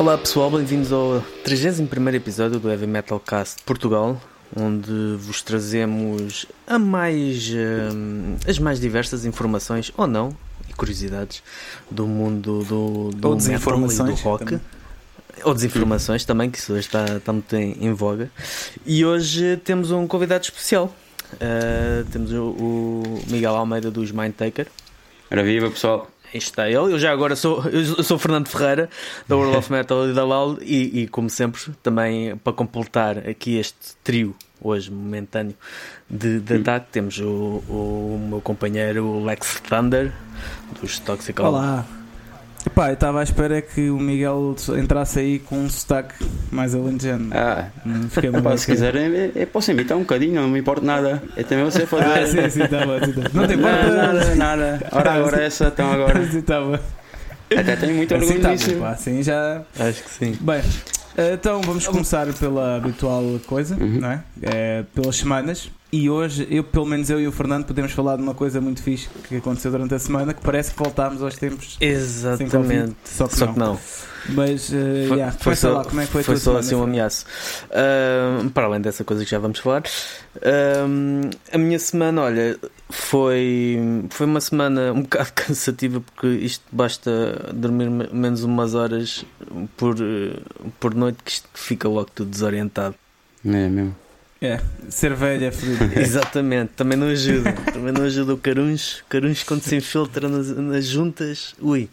Olá pessoal, bem-vindos ao 31 episódio do Heavy Metal Cast Portugal, onde vos trazemos a mais, hum, as mais diversas informações, ou não, e curiosidades do mundo do, do metal e do rock. também. Ou desinformações também, que isso hoje está, está muito em, em voga. E hoje temos um convidado especial. Uh, temos o, o Miguel Almeida dos Mindtaker. Ora viva pessoal. Está ele. Eu já agora sou, eu sou o Fernando Ferreira, da World of Metal e da LOL, e, e como sempre, também para completar aqui este trio, hoje momentâneo, de, de ataque, temos o, o meu companheiro Lex Thunder, dos Toxic All. Olá. Epá, eu estava à espera que o Miguel entrasse aí com um sotaque mais alentejano. Ah, Fiquei pá, se quiserem, eu, posso imitar um bocadinho, não me importa nada. Eu também sei fazer. Ah, sim, sim, está bom. sim, tá bom. Não tem importa. nada, nada. Ora, agora essa, então agora. Sim, tá bom. Até tenho muito Assim orgulho tá disso. bom, pá, assim já. Acho que sim. Bem, então vamos começar pela habitual coisa, Uhum. não é? É, Pelas semanas. E hoje, eu, pelo menos eu e o Fernando, podemos falar de uma coisa muito fixe que aconteceu durante a semana, que parece que voltámos aos tempos Exatamente. Só que Só não. que não. Mas, eh, Foi, yeah, foi só, lá, como é que foi, foi só assim um ameaço. Ahm, para além dessa coisa que já vamos falar, ahm, a minha semana, olha, foi, foi uma semana um bocado cansativa porque isto basta dormir me- menos umas horas por, eh, por noite que isto fica logo tudo desorientado. É mesmo. É, ser velho é fodido. Exatamente, também não ajuda. Também não ajuda o caruncho. Caruncho quando se infiltra nas, nas juntas, ui.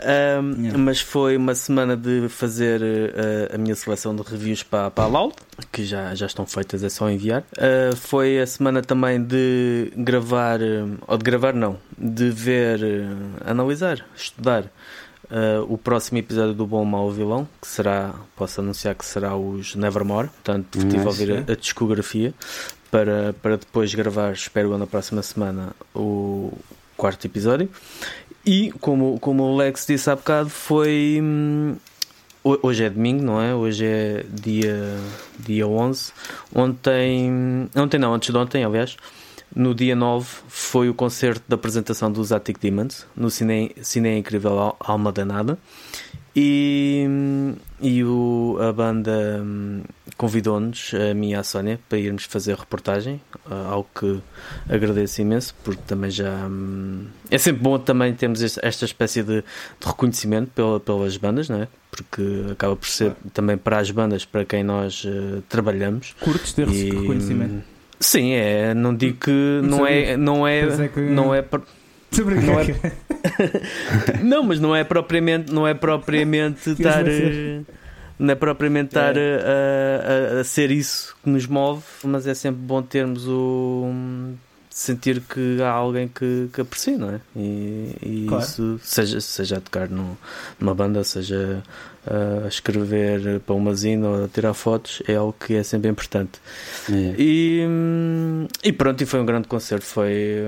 Ahm, Yeah. Mas foi uma semana de fazer eh, a minha seleção de reviews para, para a LAL, que já, já estão feitas, é só enviar. Ah, foi a semana também de gravar, eh, ou de gravar não, de ver, eh, analisar, estudar ah, o próximo episódio do Bom Mau Vilão, que será, posso anunciar que será os Nevermore, portanto estive a Nice. ouvir a, a discografia para, para depois gravar, espero na próxima semana, o quarto episódio. E, como, como o Lex disse há bocado, foi. hum, ho- Hoje é domingo, não é? Hoje é dia, dia 11. Ontem. Ontem não, antes de ontem, aliás. No dia 9 foi o concerto da apresentação dos Attic Demons no Cine, Cine Incrível Al- Alma Danada. E, e o, a banda hum, convidou-nos, a mim e a Sónia, para irmos fazer reportagem, algo que agradeço imenso, porque também já hum, é sempre bom também termos esta espécie de, de reconhecimento pela- pelas bandas, não é? Porque acaba por ser também para as bandas para quem nós eh, trabalhamos. Curtes ter E, reconhecimento. Sim, é, não digo que Não não é, não é, que- não é, não é- não, mas não é propriamente, não é propriamente estar, eh, não é propriamente estar a, a- a ser isso que nos move, mas é sempre bom termos o sentir que há alguém que, que aprecia, não é? E, e Claro. isso, seja, seja a tocar num- numa banda, seja a escrever para uma zina ou a tirar fotos, é algo que é sempre importante. É. E, e pronto, e foi um grande concerto. Foi.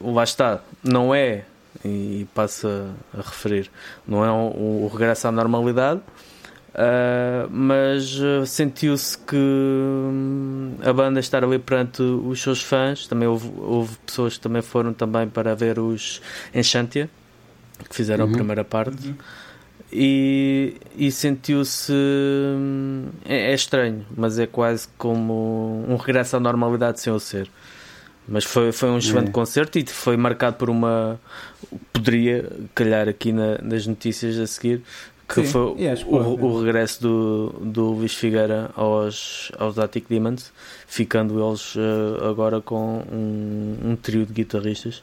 Lá está, não é, e passo a, a referir, não é o, o regresso à normalidade, uh, mas uh, sentiu-se que hum, a banda estar ali perante os seus fãs, também houve, houve pessoas que também foram também para ver os Enchantia, que fizeram Uhum. a primeira parte Uhum. e, e sentiu-se hum, é, é estranho, mas é quase como um regresso à normalidade sem o ser. Mas foi, foi um excelente É. concerto e foi marcado por uma poderia calhar aqui na- nas notícias a seguir que Sim, foi que o, o regresso do, do Luís Figueira aos, aos Attic Demons, ficando eles eh, agora com um, um trio de guitarristas.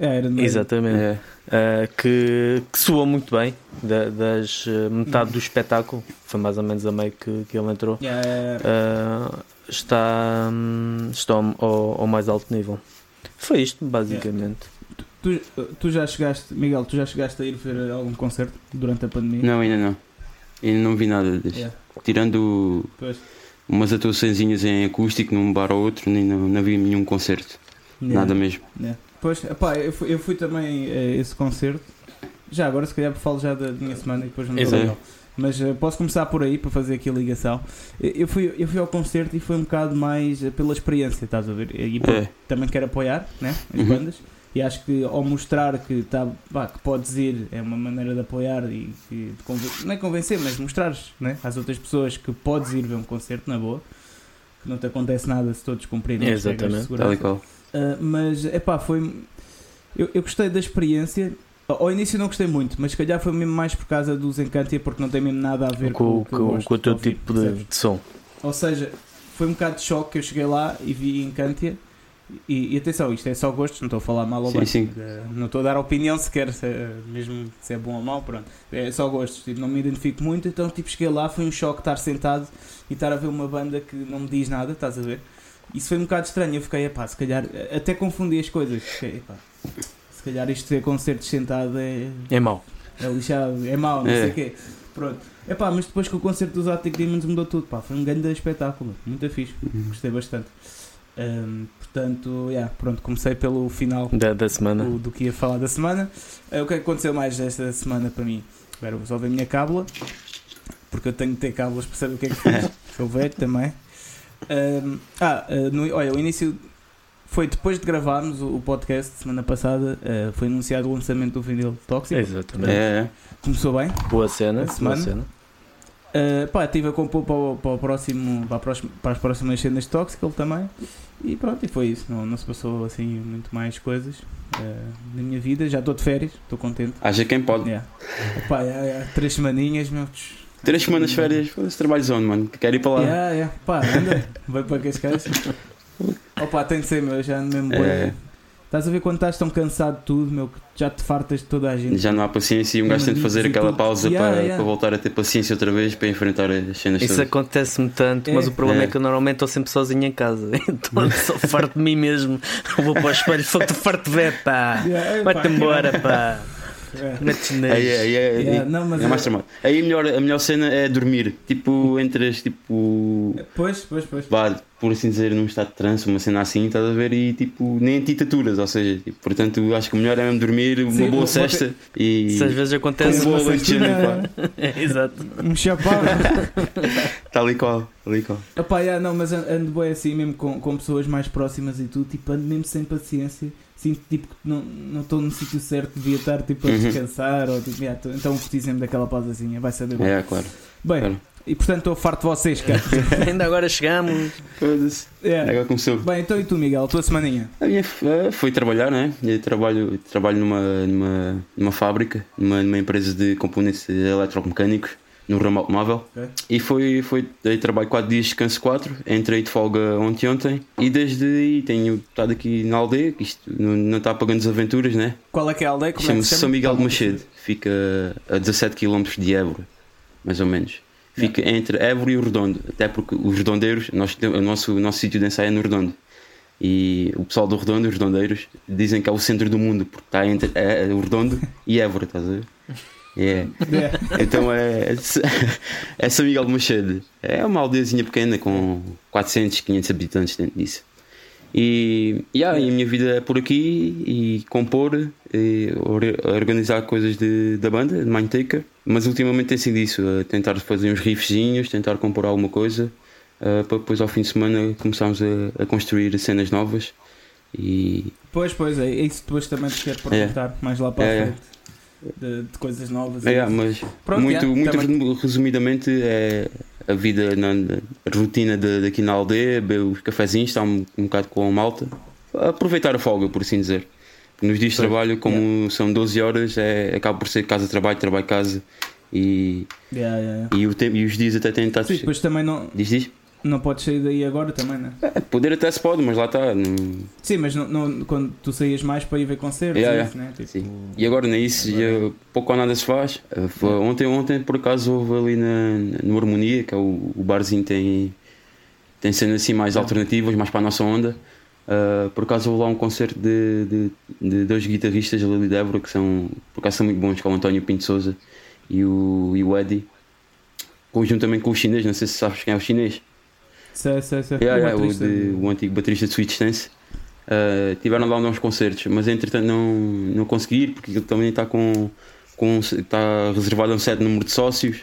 É. Exatamente. É. Uh, que, que soou muito bem da- das uh, metade do espetáculo, foi mais ou menos a meio que, que ele entrou. Yeah. Uh, está, hum, está ao, ao- ao mais alto nível. Foi isto, basicamente. Tu, tu já chegaste, Miguel, tu já chegaste a ir ver algum concerto durante a pandemia? Não, ainda não. Ainda não vi nada disso. Yeah, Tirando pois. umas atuaçõezinhas em acústico num bar ou outro, nem não, não vi nenhum concerto. Yeah. Nada mesmo. Yeah. Pois, epá, eu fui, eu fui também a esse concerto. Já agora, se calhar, falo já da minha semana e depois não Exato. Mas eh, posso começar por aí para fazer aqui a ligação. Eu eu fui, eu fui ao concerto e foi um bocado mais eh, pela experiência, estás a ver? E É. também quero apoiar né, as Uhum. bandas. E acho que ao mostrar que, tá, pá, que podes ir é uma maneira de apoiar e e de conven- não é convencer, mas mostrares né, às outras pessoas que podes ir ver um concerto na boa. Que não te acontece nada se todos cumprirem as regras de Exatamente, segurança. Tal. Uh, mas é pá, foi. Eu, eu gostei da experiência. Ao início não gostei muito, mas se calhar foi mesmo mais por causa dos Encantia, porque não tem mesmo nada a ver com, Com, que com, com o teu tipo de, de som. Ou seja, foi um bocado de choque que eu cheguei lá e vi Encantia. E, e atenção, isto é só gostos, não estou a falar mal ou Sim, bem. sim. Uh, Não estou a dar opinião sequer, se, é- mesmo se é bom ou mau, pronto. É só gostos, tipo, não me identifico muito, então tipo, cheguei lá, foi um choque estar sentado e estar a ver uma banda que não me diz nada, estás a ver? Isso foi um bocado estranho, eu fiquei, epá, se calhar, até confundi as coisas, fiquei, epá, se calhar isto ser concertos sentado é, É mau. é lixado, é mau, não É. sei o quê. Pronto. Epá, mas depois que o concerto dos Arctic Demons mudou tudo, pá, foi um grande espetáculo, muito fixe, gostei bastante. Ahm, portanto, yeah, pronto, comecei pelo final Da, da semana. do, do que ia falar da semana. Eh, o que é que aconteceu mais esta semana para mim? Espera, vou só ver a minha cábula, porque eu tenho que ter cábulas para saber o que é que fiz. Sou velho também. Ahm, ah, eh, no- olha, o início foi depois de gravarmos o, o podcast semana passada, eh, foi anunciado o lançamento do vinil tóxico. Exatamente. É. Começou bem. Boa cena. A Boa semana. cena. Uh, pá, estive a compor para, o, para, o próximo, para, próxima- para as próximas cenas de Toxical também. E pronto, e foi isso. Não, não se passou assim muito mais coisas uh, na minha vida. Já estou de férias, estou contente. Haja quem pode. Yeah. Pá, três semaninhas, meu. Três semanas de férias, foda-se, trabalho zone, mano. Quero ir para lá. Yeah, yeah. Pá, anda, vai para Cascais. Opa, tem de ser, meu. Já ando mesmo. É. Estás a ver quando estás tão cansado de tudo, meu, que já te fartas de toda a gente. Já não há paciência e um gajo tem de fazer e aquela tudo. pausa Yeah, para, yeah. para voltar a ter paciência outra vez para enfrentar as cenas Isso acontece-me tanto, mas É. o problema é. É. que eu normalmente estou sempre sozinho em casa. Então sou farto de mim mesmo. Eu vou para o espelho, sou te farto de ver, pá. Yeah, Vai-te embora, pá. É. Aí, mas é mais é- tramado. Aí a melhor, a melhor cena é dormir. Tipo, entras, tipo, Pois, pois, pois. vá, por assim dizer, num estado de trance, uma cena assim, estás a ver? E tipo, nem titaturas, ou seja, tipo, portanto, acho que o melhor é mesmo dormir, uma Sim, boa vou- vou cesta e. Isso às vezes acontece. um boa uma lanchina, cestinha. pá. Exato. Um chapado. Tal e qual, tal e qual. Epá, yeah, não, mas an- ando bem assim mesmo com, com pessoas mais próximas e tudo, tipo, ando mesmo sem paciência. Sinto tipo que não não estou no sítio certo, devia estar tipo a Uhum. descansar. Ou, tipo, yeah, tô- então preciso daquela pausazinha, vai saber bem. É, claro. Bem, claro. E portanto estou farto de vocês, cara. Ainda agora chegamos. Yeah. Agora começou. Bem, então e tu, Miguel, a tua semaninha? A minha f- eh, foi trabalhar, né? Eu trabalho, trabalho numa, numa, numa fábrica, numa, numa empresa de componentes eletromecânicos, no ramo automóvel. Ok. E foi, foi dei trabalho 4 dias, descanso 4. Entrei de folga ontem ontem. E desde aí tenho estado aqui na aldeia, que isto não, não está pagando desaventuras, né? Qual é que é a aldeia? É que Chama-se se São Miguel de Palma Machedo. Fica a 17 km de Évora, mais ou menos. Fica entre Évora e o Redondo. Até porque os redondeiros, nós, o nosso, o nosso sítio de ensaio é no Redondo. E o pessoal do Redondo, os redondeiros, dizem que é o centro do mundo, porque está entre é, é o Redondo e Évora, estás a ver? É. Yeah. Então é, é São Miguel de Machedo. É uma aldeiazinha pequena com 400, 500 habitantes dentro disso. E, yeah, e a minha vida é por aqui e compor, e or- organizar coisas de, da banda, de Mindtaker. Mas ultimamente tem sido isso, a tentar fazer uns riffzinhos, tentar compor alguma coisa, eh, para depois ao fim de semana começarmos a, a construir cenas novas. E Pois, pois, é isso depois também te quero perguntar mais lá para É, a é. frente. De, de coisas novas. É, mas Pronto, muito, muito também- resumidamente é a vida, na, a rotina de, daqui na aldeia, beber os cafezinhos, estar um, um bocado com a malta, aproveitar a folga, por assim dizer. Nos dias de trabalho, como são 12 horas, é, acaba por ser casa-trabalho, trabalho-casa e, Yeah, yeah, yeah. e, o tempo, e os dias até têm estado. Sim, depois também não. Diz, diz? Não podes sair daí agora também, não é? É, poder até se pode, mas lá está. Sim, mas não, não- quando tu saías mais para ir ver concertos, Yeah, isso, né? Tipo. E agora nem isso, Agora- pouco ou nada se faz. Foi- Ontem, ontem por acaso houve ali na, no Harmonia, que é o, o barzinho tem, tem cenas assim mais alternativas, mais para a nossa onda. Uh, por acaso houve lá um concerto de, de, de dois guitarristas ali de Évora que são, por acaso são muito bons, que é o António Pinto Souza e o, e o Eddie. Conjuntamente com o chinês, não sei se sabes quem é o chinês. Sei, sei, sei. Yeah, O yeah, o, baterista de- do- o antigo baterista de Sweet Stance. Uh, tiveram lá uns concertos, mas entretanto não, não consegui ir porque ele também está com, com está reservado a um certo número de sócios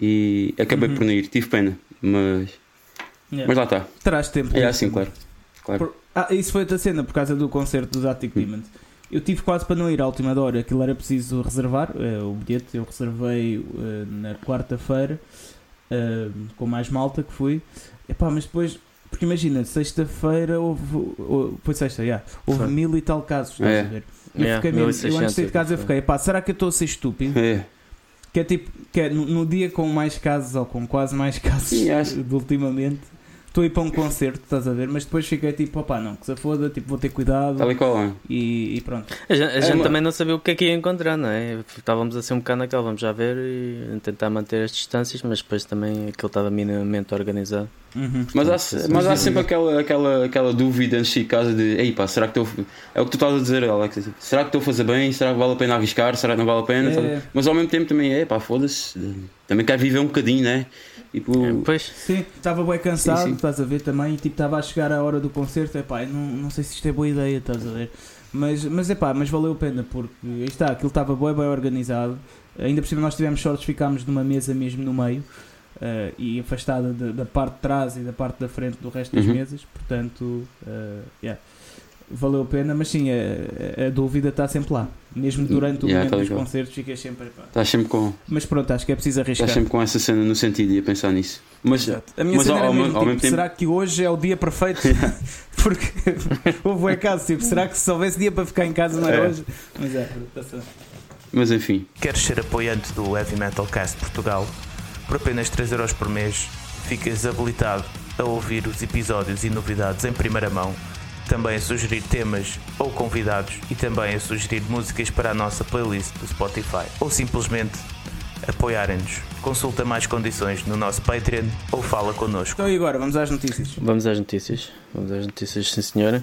e acabei Uhum. por não ir, tive pena, mas, Yeah. mas lá está. Terás tempo. É assim, claro. claro. Por- Ah, isso foi outra cena, por causa do concerto dos Arctic Demons. Eu tive quase para não ir à última hora, aquilo era preciso reservar, eh, o bilhete eu reservei eh, na quarta-feira, eh, com mais malta que fui. Epá, mas depois, porque imagina, sexta-feira houve, ou- foi sexta, yeah, houve Foi. mil e tal casos, estás É. a ver? Eu, Yeah, fiquei mesmo, eu antes de 1600 sair de casa eu fiquei, pá, será que eu estou a ser estúpido? É, Que é tipo, que é no, no dia com mais casos ou com quase mais casos Sim, acho. de ultimamente, estou a ir para um concerto, estás a ver? Mas depois fiquei tipo, opá, não, que se foda, tipo, vou ter cuidado tal e qual. é. e, e pronto. A gente, a É, gente mas- também não sabia o que é que ia encontrar, não é? Estávamos assim um bocado naquela, vamos já ver e tentar manter as distâncias, mas depois também aquilo estava minimamente organizado. Uhum. Mas há, mas há sempre aquela, aquela, aquela dúvida antes de casa de ei pá, será que estou. É o que tu estás a dizer, Alex. assim, Será que estou a fazer bem? Será que vale a pena arriscar? Será que não vale a pena? É. Mas ao mesmo tempo também é pá, foda-se. Também quero viver um bocadinho, né? Tipo, É, Pois, Sim, estava bem cansado, Sim, sim. estás a ver também, e tipo, estava a chegar a hora do concerto, epá, não, não sei se isto é boa ideia, estás a ver? Mas, mas epá, mas valeu a pena, porque aí está, aquilo estava bem, bem organizado, ainda por cima nós tivemos sorte, ficámos numa mesa mesmo no meio, eh, e afastada da, da parte de trás e da parte da frente do resto das Uhum. mesas, portanto, eh, yeah, valeu a pena, mas sim, a, a dúvida está sempre lá, mesmo durante o Yeah, momento tá dos concertos, ficas sempre, epá. estás sempre com. Mas pronto, acho que é preciso arriscar. Estás sempre com essa cena no sentido e a pensar nisso. Mas Exato. A minha mas cena ao- mesmo, ao tipo, mesmo tempo- será que hoje é o dia perfeito? Porque houve um caso, tipo, será que se houvesse dia para ficar em casa não era É. hoje? Mas é, está-se. Mas enfim, Queres ser apoiante do Heavy Metal Cast Portugal? Por apenas 3€ por mês, ficas habilitado a ouvir os episódios e novidades em primeira mão, também a sugerir temas ou convidados e também a sugerir músicas para a nossa playlist do Spotify. Ou simplesmente apoiarem-nos. Consulta mais condições no nosso Patreon ou fala connosco. Então e agora, vamos às notícias. vamos às notícias. Vamos às notícias, sim senhora.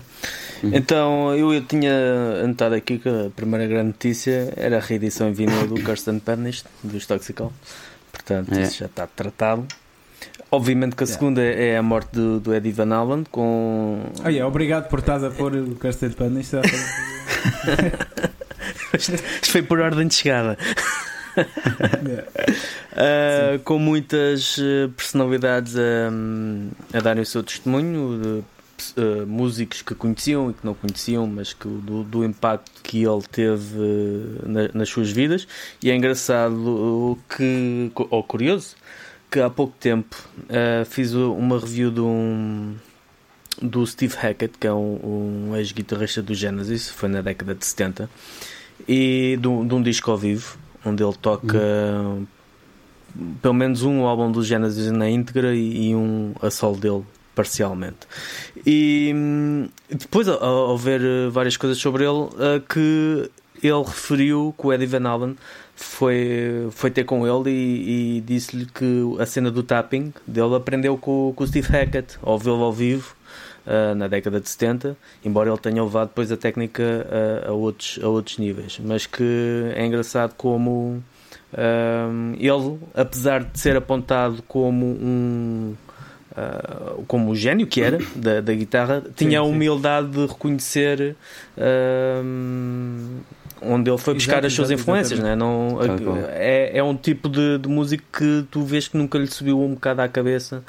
Uhum. Então, eu, eu tinha anotado aqui que a primeira grande notícia era a reedição em vinil do Kirsten Punished, dos Toxical. Portanto, É. isso já está tratado. Obviamente que a Yeah. segunda é a morte do, do Eddie Van Halen com... Olha, obrigado por estás a pôr o Kirsten Pan. Isto é... Isto foi por ordem de chegada. Uh, com muitas uh, personalidades a, a darem o seu testemunho, de, uh, músicos que conheciam e que não conheciam, mas que, do, do impacto que ele teve uh, na- nas suas vidas. E é engraçado que, ou curioso, que há pouco tempo uh, fiz uma review de um. Do Steve Hackett, que é um, um ex-guitarrista do Genesis, foi na década de 70, e de um, de um disco ao vivo, onde ele toca pelo menos um álbum do Genesis na íntegra e, e um a solo dele parcialmente. E hum, depois, ao, ao ver várias coisas sobre ele, eh, que ele referiu que o Eddie Van Halen foi, foi ter com ele e, e disse-lhe que a cena do tapping dele aprendeu com, com o Steve Hackett, ao vê-lo ao vivo. eh, na década de 70, embora ele tenha levado depois a técnica a, a outros, a outros níveis, mas que é engraçado como um, ele, apesar de ser apontado como um uh, como o gênio que era da, da guitarra, tinha a sim. humildade de reconhecer onde ele foi buscar Exato, as suas exato, influências. Né? Não, é, é um tipo de, de músico que tu vês que nunca lhe subiu um bocado à cabeça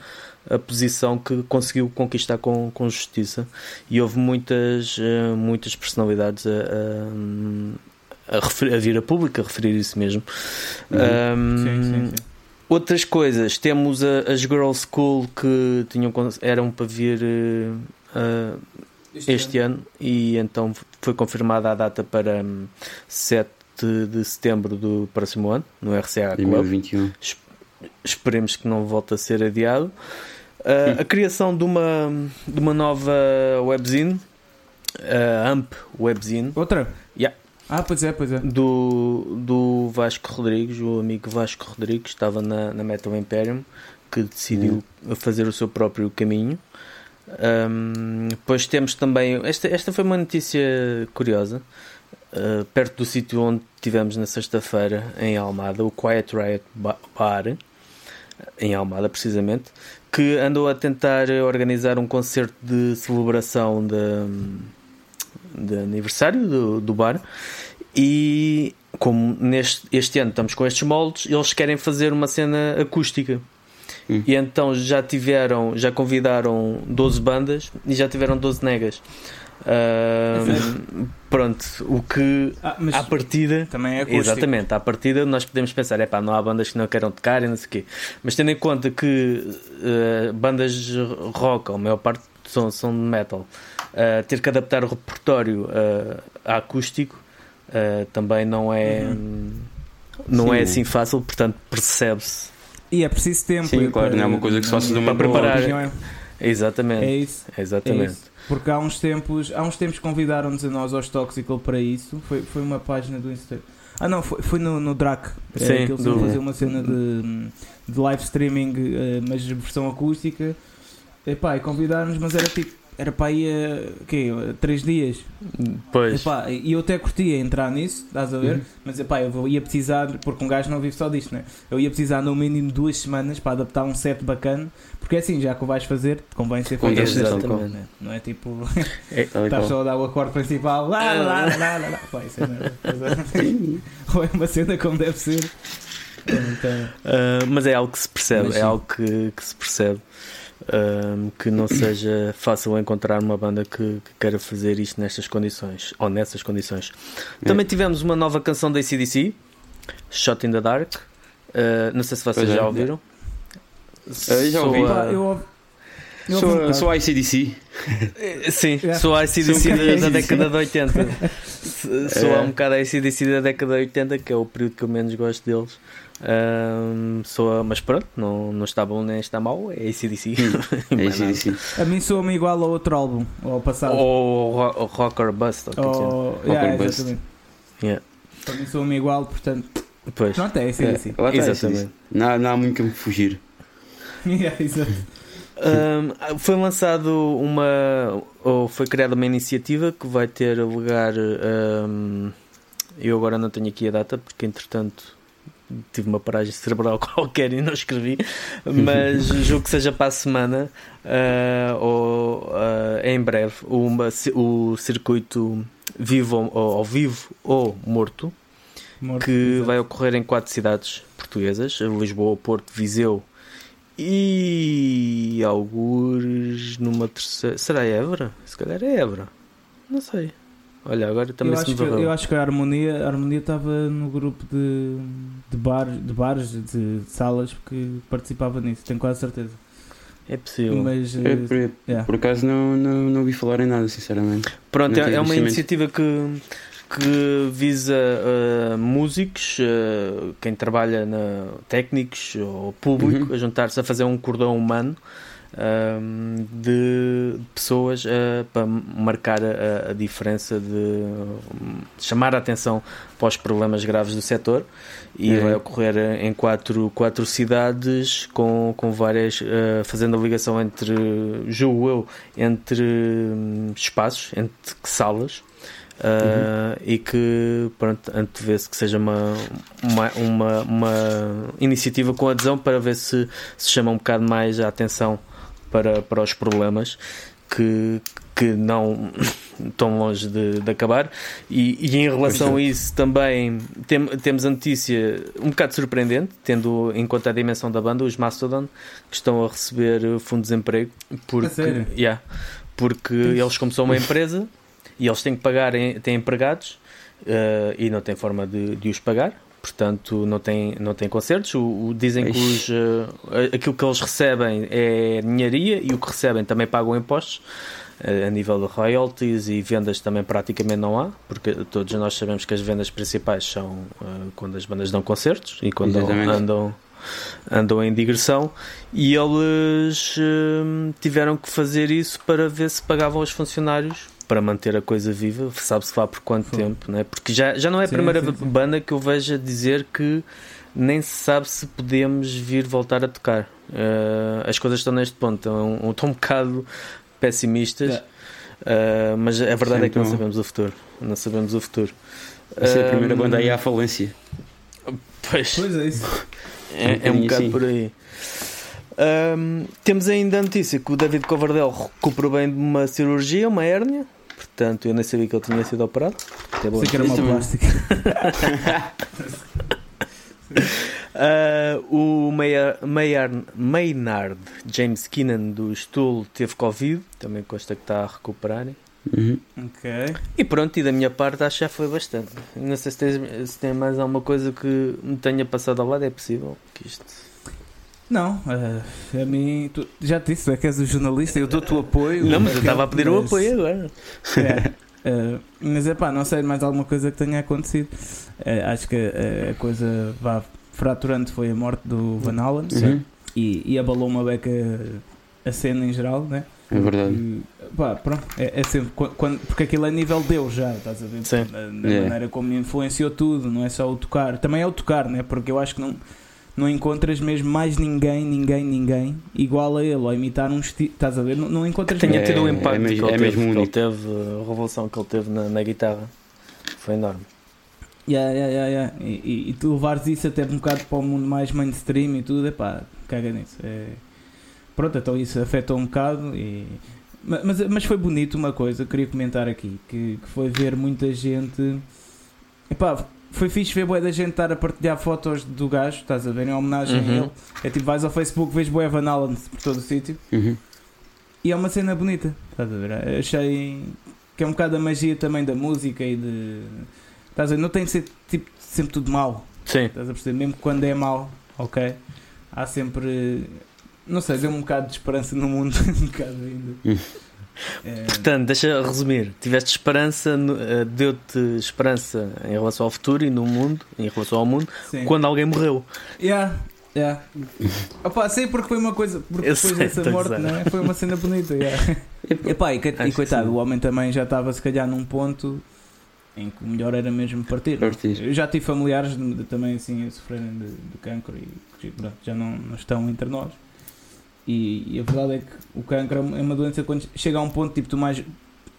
a posição que conseguiu conquistar com, com justiça e houve muitas, uh, muitas personalidades a, a, a, refer- a vir a público a referir isso mesmo. Um, Sim, sim, sim. Outras coisas, temos a- as Girl School que tinham, eram para vir uh, uh, este ano e então foi confirmada a data para hum, 7 de setembro do próximo ano no RCA Club. 2021. Esperemos que não volte a ser adiado. Uh, a criação de uma, de uma nova webzine, uh, AMP Webzine, Outra? Yeah. Ah, pois é, pois é. do, do Vasco Rodrigues, o amigo Vasco Rodrigues, estava na, na Metal Imperium, que decidiu fazer o seu próprio caminho. Um, depois temos também. Esta, esta foi uma notícia curiosa. Uh, perto do sítio onde tivemos na sexta-feira, em Almada, o Quiet Riot Ba- Bar, em Almada precisamente, que andou a tentar organizar um concerto de celebração de, de aniversário do, do bar. E como neste este ano estamos com estes moldes, eles querem fazer uma cena acústica. Hum. E então já tiveram, já convidaram 12 bandas e já tiveram 12 negas. Ahm, pronto, o que Ah, à partida também é acústico. Exatamente, à partida nós podemos pensar, é pá, não há bandas que não queiram tocar e não sei o quê. Mas tendo em conta que eh, bandas rock, a maior parte são, são de metal, eh, ter que adaptar o repertório a acústico eh, também não é. Não Sim. é assim fácil, portanto percebe-se. E é preciso tempo. Sim, claro, para- não é uma coisa que se faça de uma Para preparar. opinião é- Exatamente. É isso. É Exatamente. isso. Porque há uns tempos, há uns tempos convidaram-nos a nós aos Toxical para isso. Foi, foi uma página do Instagram. Ah não, foi, foi no, no Drac. É, Sim, que eles do- iam fazer uma cena de, de live streaming, eh, mas versão acústica. Epá, e convidaram-nos, mas era tipo. Era para aí a. quê? A Três dias. Pois. Epá, e eu até curtia entrar nisso, estás a ver? Mas epá, eu vou- ia precisar, porque um gajo não vive só disto, né? Eu ia precisar no mínimo duas semanas para adaptar um set bacana, porque é assim, já que o vais fazer, convém ser feito exatamente. né? Não é tipo. E Estás só a dar o acorde principal, lá, lá, lá, lá, lá. Pá, isso é merda. Ou é uma cena como deve ser. Então, Uh, mas é algo que se percebe, Mas é algo que, que se percebe. Um, que não seja fácil encontrar uma banda que, que queira fazer isto nestas condições ou nessas condições. É. Também tivemos uma nova canção da ACDC, Shot in the Dark. Uh, não sei se vocês Pois é. já ouviram. Eu já ouvi. Sou a- eu, eu Sou, sou a ICDC. Eh, Sim, Yeah. sou a Sou um da, da década de 80. S- Sou É. um bocado a ACDC da década de 80, que é o período que eu menos gosto deles. Um, sou a- mas pronto, não, não está bom nem está mau, é ACDC. É Mais nada. ACDC. A mim soa-me igual ao outro álbum, ao passado. Ou ro- ou Rocker Bust, ou o que é que é. Ou- yeah, Rocker Bust. exatamente. Yeah. Para mim soa-me igual, portanto, Pois. pronto, é assim, É, Exatamente. ACDC. Não, há- não há muito como fugir. Yeah. Um, foi lançado uma ou foi criada uma iniciativa que vai ter lugar um, eu agora não tenho aqui a data porque entretanto tive uma paragem cerebral qualquer e não escrevi mas julgo que seja para a semana uh, ou uh, em breve uma, o circuito vivo ou, ou vivo ou morto Morto, que exato. vai ocorrer em quatro cidades portuguesas: Lisboa, Porto, Viseu e alguns numa terceira. Será Évora? Se calhar é Évora. Não sei. Olha, agora também eu, se acho me que, eu acho que a Harmonia a Harmonia estava no grupo de, de, bar, de bares, de salas que participava nisso, tenho quase certeza. É possível. Mas eh, por, yeah. por acaso não, não, não ouvi falar em nada, sinceramente. Pronto, não é, é uma iniciativa que, que visa uh, músicos, uh, quem trabalha na técnicos ou público, Uhum. a juntar-se a fazer um cordão humano um, de pessoas uh, para marcar a, a diferença de um, chamar a atenção para os problemas graves do setor. E Uhum. vai ocorrer em quatro, quatro cidades com, com várias uh, fazendo a ligação entre julgo eu entre hum, espaços entre salas. Uh, e que pronto, antevê-se que seja uma, uma, uma, uma iniciativa com adesão para ver se se chama um bocado mais a atenção para, para os problemas que, que não estão longe de, de acabar. E, e em relação a isso também tem- temos a notícia um bocado surpreendente tendo em conta a dimensão da banda os Mastodon que estão a receber fundo de desemprego porque, yeah, porque eles como são uma empresa e eles têm que pagar, têm empregados eh, e não têm forma de, de os pagar, portanto não têm, não têm concertos. O, o- dizem que os, eh, aquilo que eles recebem é ninharia e o que recebem também pagam impostos. a nível de royalties e vendas também praticamente não há, porque todos nós sabemos que as vendas principais são uh, quando as bandas dão concertos e quando Exatamente. andam, andam em digressão e eles uh, tiveram que fazer isso para ver se pagavam aos funcionários para manter a coisa viva, sabe-se lá por quanto Sim. tempo, né? porque já, já não é a Sim, primeira sim, sim. banda que eu vejo a dizer que nem se sabe se podemos vir voltar a tocar. Uh, as coisas estão neste ponto, estão, estão um bocado pessimistas, Yeah. uh, mas a verdade é que não Então- sabemos o futuro. Não sabemos o futuro. Vai ser a primeira banda aí à falência. Pois, Pois é isso. é, é um bocado assim. por aí. Um, temos ainda a notícia que o David Coverdale recuperou bem de uma cirurgia, uma hérnia. Portanto, eu nem sabia que ele tinha sido operado. É bom. Sei que era uma Isso também. plástica. Uh, o Mayer- Maynard James Keenan do Stool teve Covid, também consta que está a recuperar. Uhum. Ok. E pronto, e da minha parte acho que já foi bastante. Não sei se tem, se tem mais alguma coisa que me tenha passado ao lado, é possível que isto. Não, eh, a mim, tu, já te disse, é que és o jornalista, eu dou-te o apoio. Não, mas eu estava a pedir o Mas- apoio agora. É, eh, mas é pá, não sei mais alguma coisa que tenha acontecido. Eh, acho que a coisa vá fraturante foi a morte do Van Allen Uhum. e, e abalou uma beca a cena em geral, né? É verdade. E, pá, pronto, é, é sempre qu- quando, porque aquilo é nível Deus já, estás a ver? Sim. Da, É. maneira como influenciou tudo, não é só o tocar, também é o tocar, né? Porque eu acho que não, não encontras mesmo mais ninguém, ninguém, ninguém igual a ele, ou imitar um estilo, estás a ver? Não, não encontras Tenha É- tido o é impacto mesmo- que, ele é teve, mesmo que ele teve, a revolução que ele teve na, na guitarra. Foi enorme. Yeah, yeah, yeah, yeah. E, e, e tu levares isso até um bocado para o mundo mais mainstream e tudo, é pá, caga nisso. É... Pronto, então isso afetou um bocado e. Ma- Mas, mas foi bonito uma coisa, queria comentar aqui, que, que foi ver muita gente. Epá, foi fixe ver boa da gente estar a partilhar fotos do gajo, estás a ver, em homenagem Uhum. a ele. É tipo, vais ao Facebook, vês boa Van Allen por todo o sítio Uhum. e é uma cena bonita, estás a ver? Achei que é um bocado a magia também da música e de. Estás a ver? Não tem de ser tipo, sempre tudo mau. Sim. Estás a perceber? Mesmo quando é mau, ok? Há sempre. Não sei, deu um bocado de esperança no mundo. um bocado ainda. É, Portanto, deixa resumir. Tiveste esperança, eh, deu-te esperança em relação ao futuro e no mundo, em relação ao mundo, sim. quando alguém morreu. Yeah, yeah. Opa, sei porque foi uma coisa. Porque Eu depois sei, dessa morte, gozar. não é? Foi uma cena bonita. Yeah. Epá, e, e coitado, o homem também já estava se calhar num ponto em que o melhor era mesmo partir. não é? Partir. Eu já tive familiares de- de- também assim a sofrerem de, de cancro e pronto, já não, não estão entre nós. E, e a verdade é que o cancro é uma é doença quando chega a um ponto tipo tu mais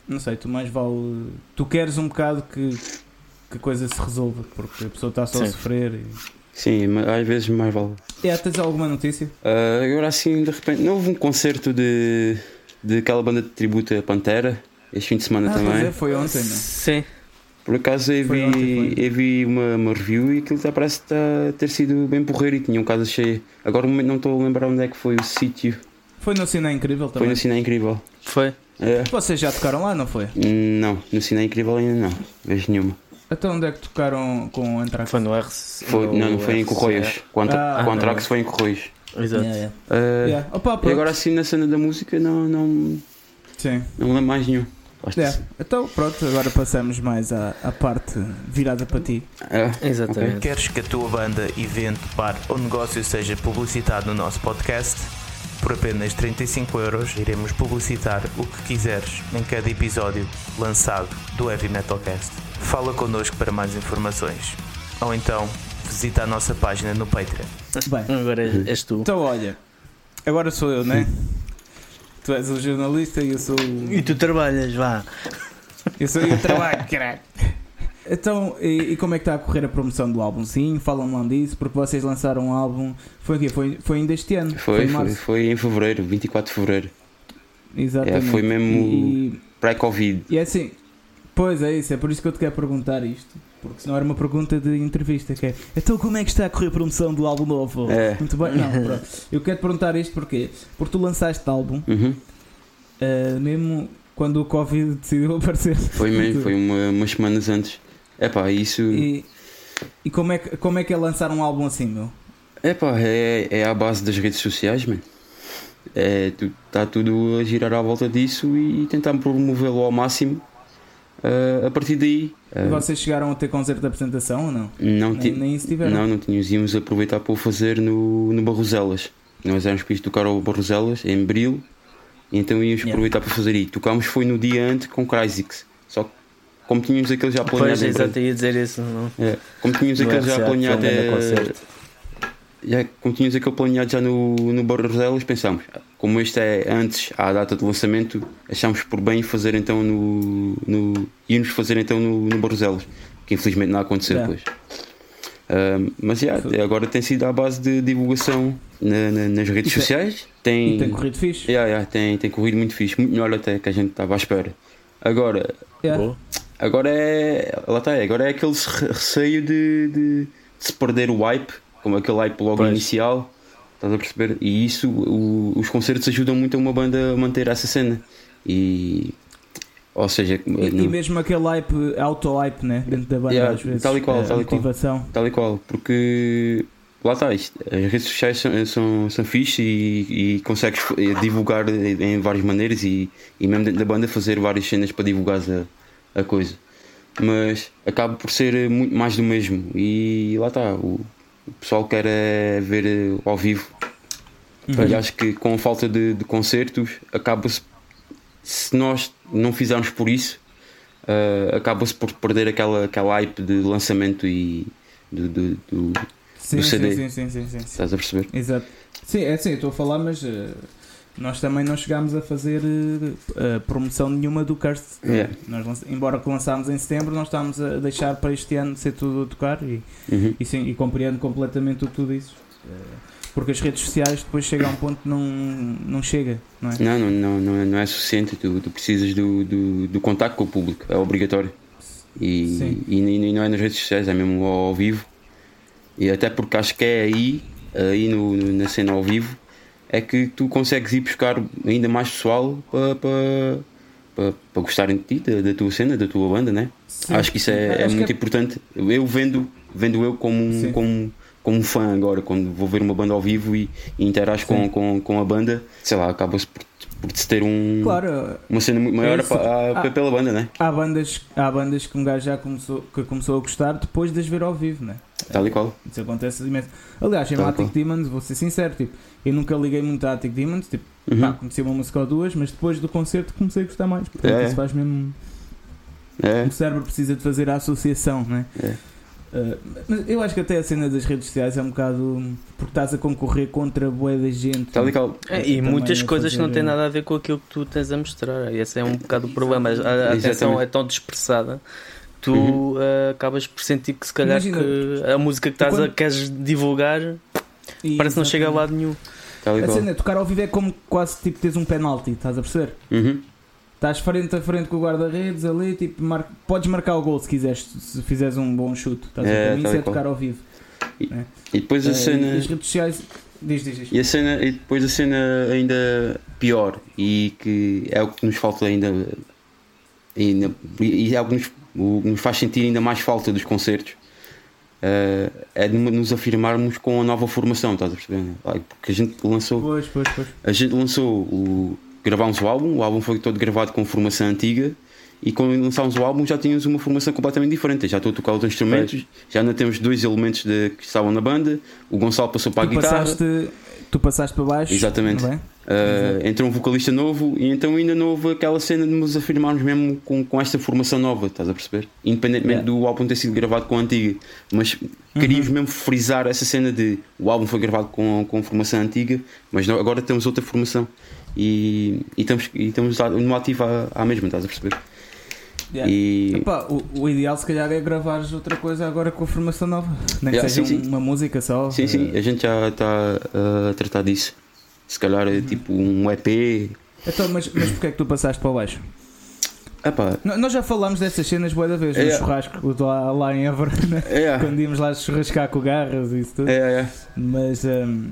não sei, tu mais vale tu queres um bocado que, que a coisa se resolva porque a pessoa está só a Sim. sofrer e... Sim, mas às vezes mais vale. É, tens alguma notícia? Ah, agora assim, de repente, não houve um concerto de, de aquela banda de tributo a Pantera, este fim de semana Ah, pois também. é, foi ontem, não? Sim. Por acaso eu Foi vi, ontem, foi. eu vi uma, uma review e aquilo tá- parece tá, ter sido bem porreiro e tinha um casa cheio. Agora no momento não estou a lembrar onde é que foi o sítio. Foi no Cine Incrível Foi também. no Cine Incrível. Foi. É. Vocês já tocaram lá, não foi? Não, no Cine Incrível ainda não. Vejo nenhuma. Até onde é que tocaram com o Anthrax? Foi no R. Foi, não, não foi em. Correios. Quanto Ah, o Antrax foi em Correios. Exato. Yeah, yeah. Ah, Yeah. Opa, E agora assim na cena da música não, não, Sim. não lembro mais nenhum. Yeah. Então pronto, agora passamos mais à, à parte virada para ti. É. Exatamente. Queres que a tua banda, evento, bar ou negócio seja publicitado no nosso podcast? Por apenas 35 euros iremos publicitar o que quiseres em cada episódio lançado do Heavy Metalcast. Fala connosco para mais informações. Ou então visita a nossa página no Patreon. Bem, Agora és, és tu. então olha, agora sou eu, né? Tu és o jornalista e eu sou o. E tu trabalhas, vá. Eu sou eu trabalho, caralho. Então, e, e como é que está a correr a promoção do álbum? Sim, falam lá disso, porque vocês lançaram um álbum. Foi aqui, foi, foi ainda este ano. Foi, em foi, março. foi em fevereiro, 24 de fevereiro. Exatamente. É, foi mesmo- E, Pré-Covid. e é assim, pois é isso, é por isso que eu te quero perguntar isto. Porque senão era uma pergunta de entrevista que é Então como é que está a correr a promoção do álbum novo? É. Muito bem, não, pronto. Eu quero te perguntar isto porque Porque tu lançaste álbum Uhum. ah, mesmo quando o Covid decidiu aparecer. Foi mesmo, foi uma, umas semanas antes. Epá, isso. E, e como, é que, como é que é lançar um álbum assim, meu? Epá, é, é à base das redes sociais, mano. é, está tudo a girar à volta disso e tentar promovê-lo ao máximo uh, a partir daí. Uh, Vocês chegaram a ter concerto de apresentação ou não? Não, nem, nem isso tiveram? Não, não tínhamos. Íamos aproveitar para o fazer no, no Barroselas. Nós éramos para tocar ao Barroselas, em Bril, e então íamos yeah. aproveitar para fazer aí. Tocámos foi no dia antes com Cryzix. Só que como tínhamos aquele já planeado. Pois, exato, ia dizer isso. Não? É, como tínhamos aquele já planeado. É, já, como tínhamos aquele planeado já no, no Barroselas, pensámos, como este é antes à data de lançamento, achámos por bem fazer então no. no irmos fazer então no, no Barroselas, que infelizmente não aconteceu depois. Uh, mas yeah, agora tem sido à base de divulgação na, na, nas redes sociais. Tem, tem corrido fixe. Yeah, yeah, tem, tem corrido muito fixe, muito melhor até que a gente estava à espera. Agora, yeah. agora é. Lá está, agora é aquele receio de, de, de se perder o hype como aquele hype logo pois. inicial, estás a perceber? E isso, o, os concertos ajudam muito a uma banda a manter essa cena. E. Ou seja, e, não... e mesmo aquele hype, auto-hype, né? Dentro da banda, yeah, às vezes. Tal e qual, tal e qual. Tal e qual, porque lá está, isto, as redes sociais são, são, são fixe e, e consegues divulgar em várias maneiras e, e mesmo dentro da banda fazer várias cenas para divulgar a, a coisa. Mas acaba por ser muito mais do mesmo e lá está, o, o pessoal quer é ver eh, ao vivo. Uhum. E acho que com a falta de, de concertos, acaba-se, se nós não fizermos por isso, uh, acaba-se por perder aquela, aquela hype de lançamento e do, do, do, sim, do CD. Sim, sim, sim, sim, sim. Estás a perceber? Exato. Sim, é assim, estou a falar, mas. Uh nós também não chegámos a fazer uh, promoção nenhuma do Curse. Yeah. Nós, embora lançámos em setembro, nós estávamos a deixar para este ano ser tudo a tocar e, uhum. e, sim, e compreendo completamente o que tu dizes. Uh, porque as redes sociais depois chegam a um ponto que não, não chega, não é? Não, não, não, não, é, não é suficiente. Tu, tu precisas do, do, do contacto com o público, é obrigatório. E, e, e, não é nas redes sociais, é mesmo ao, ao vivo. E até porque acho que é aí, aí no, no, na cena ao vivo, é que tu consegues ir buscar ainda mais pessoal para, para, para, para gostarem de ti, da, da, tua cena, da tua banda, né? Sim. Acho que isso é, é muito é... importante. Eu vendo, vendo eu como um, como, como um fã agora, quando vou ver uma banda ao vivo e, e interajo com, com, com a banda, sei lá, acaba-se por, por ter um, claro, uma cena muito maior é a, a, pela banda, né? Há bandas, há bandas que um gajo já começou, que começou a gostar depois de as ver ao vivo, né? Tal e qual. Isso acontece imenso. Aliás, em Matic Demons, vou ser sincero, tipo, eu nunca liguei muito a Attic Demons, tipo, uhum. pá, conheci uma música ou duas, mas depois do concerto comecei a gostar mais. Portanto, é. isso faz mesmo. É. O cérebro precisa de fazer a associação, né? É. Uh, mas eu acho que até a cena das redes sociais é um bocado porque estás a concorrer contra boa da gente. Tal e qual. É, e muitas coisas fazer... não têm nada a ver com aquilo que tu tens a mostrar. Esse é um bocado o problema. A, a atenção é tão dispersada tu uhum. uh, acabas por sentir que se calhar que a música que estás quando... a, queres divulgar e parece que não chega a lado nenhum. A cena é tocar ao vivo é como quase tipo teres um penalti, estás a perceber? Uhum. Estás frente a frente com o guarda-redes ali, tipo, mar... podes marcar o gol se quiseres, se fizeres um bom chute. Estás é, a ver? Isso é tocar ao vivo. E, é. e depois a é, cena. as redes sociais. Diz, diz, diz. E, a cena, e depois a cena ainda pior e que é o que nos falta ainda. ainda e é o que nos o que nos faz sentir ainda mais falta dos concertos uh, é de nos afirmarmos com a nova formação, estás a perceber? Porque a gente lançou. Pois, pois, pois. A gente lançou o. Gravámos o álbum, o álbum foi todo gravado com formação antiga e quando lançámos o álbum já tínhamos uma formação completamente diferente. Já estou a tocar os instrumentos, já não temos dois elementos de, que estavam na banda, o Gonçalo passou para tu a guitarra. Passaste, tu passaste para baixo. Exatamente. Uh, entrou um vocalista novo e então ainda não houve aquela cena de nos afirmarmos mesmo com, com esta formação nova, estás a perceber? Independentemente yeah. do álbum ter sido gravado com a antiga, mas uhum. queríamos mesmo frisar essa cena de o álbum foi gravado com, com formação antiga, mas não, agora temos outra formação e, e, estamos, e estamos no ativo à, à mesma, estás a perceber? Yeah. E... Epá, o, o, ideal se calhar é gravares outra coisa agora com a formação nova, nem yeah, que seja sim, sim. uma música só. Sim, sim, a gente já está a tratar disso. Se calhar é tipo um EP. Então, mas, mas porquê é que tu passaste para baixo? Epá. Nós já falámos dessas cenas boa da vez, no é. churrasco lá, lá em Évora, né? é. quando íamos lá churrascar com garras e isso tudo. É, é. Mas, um,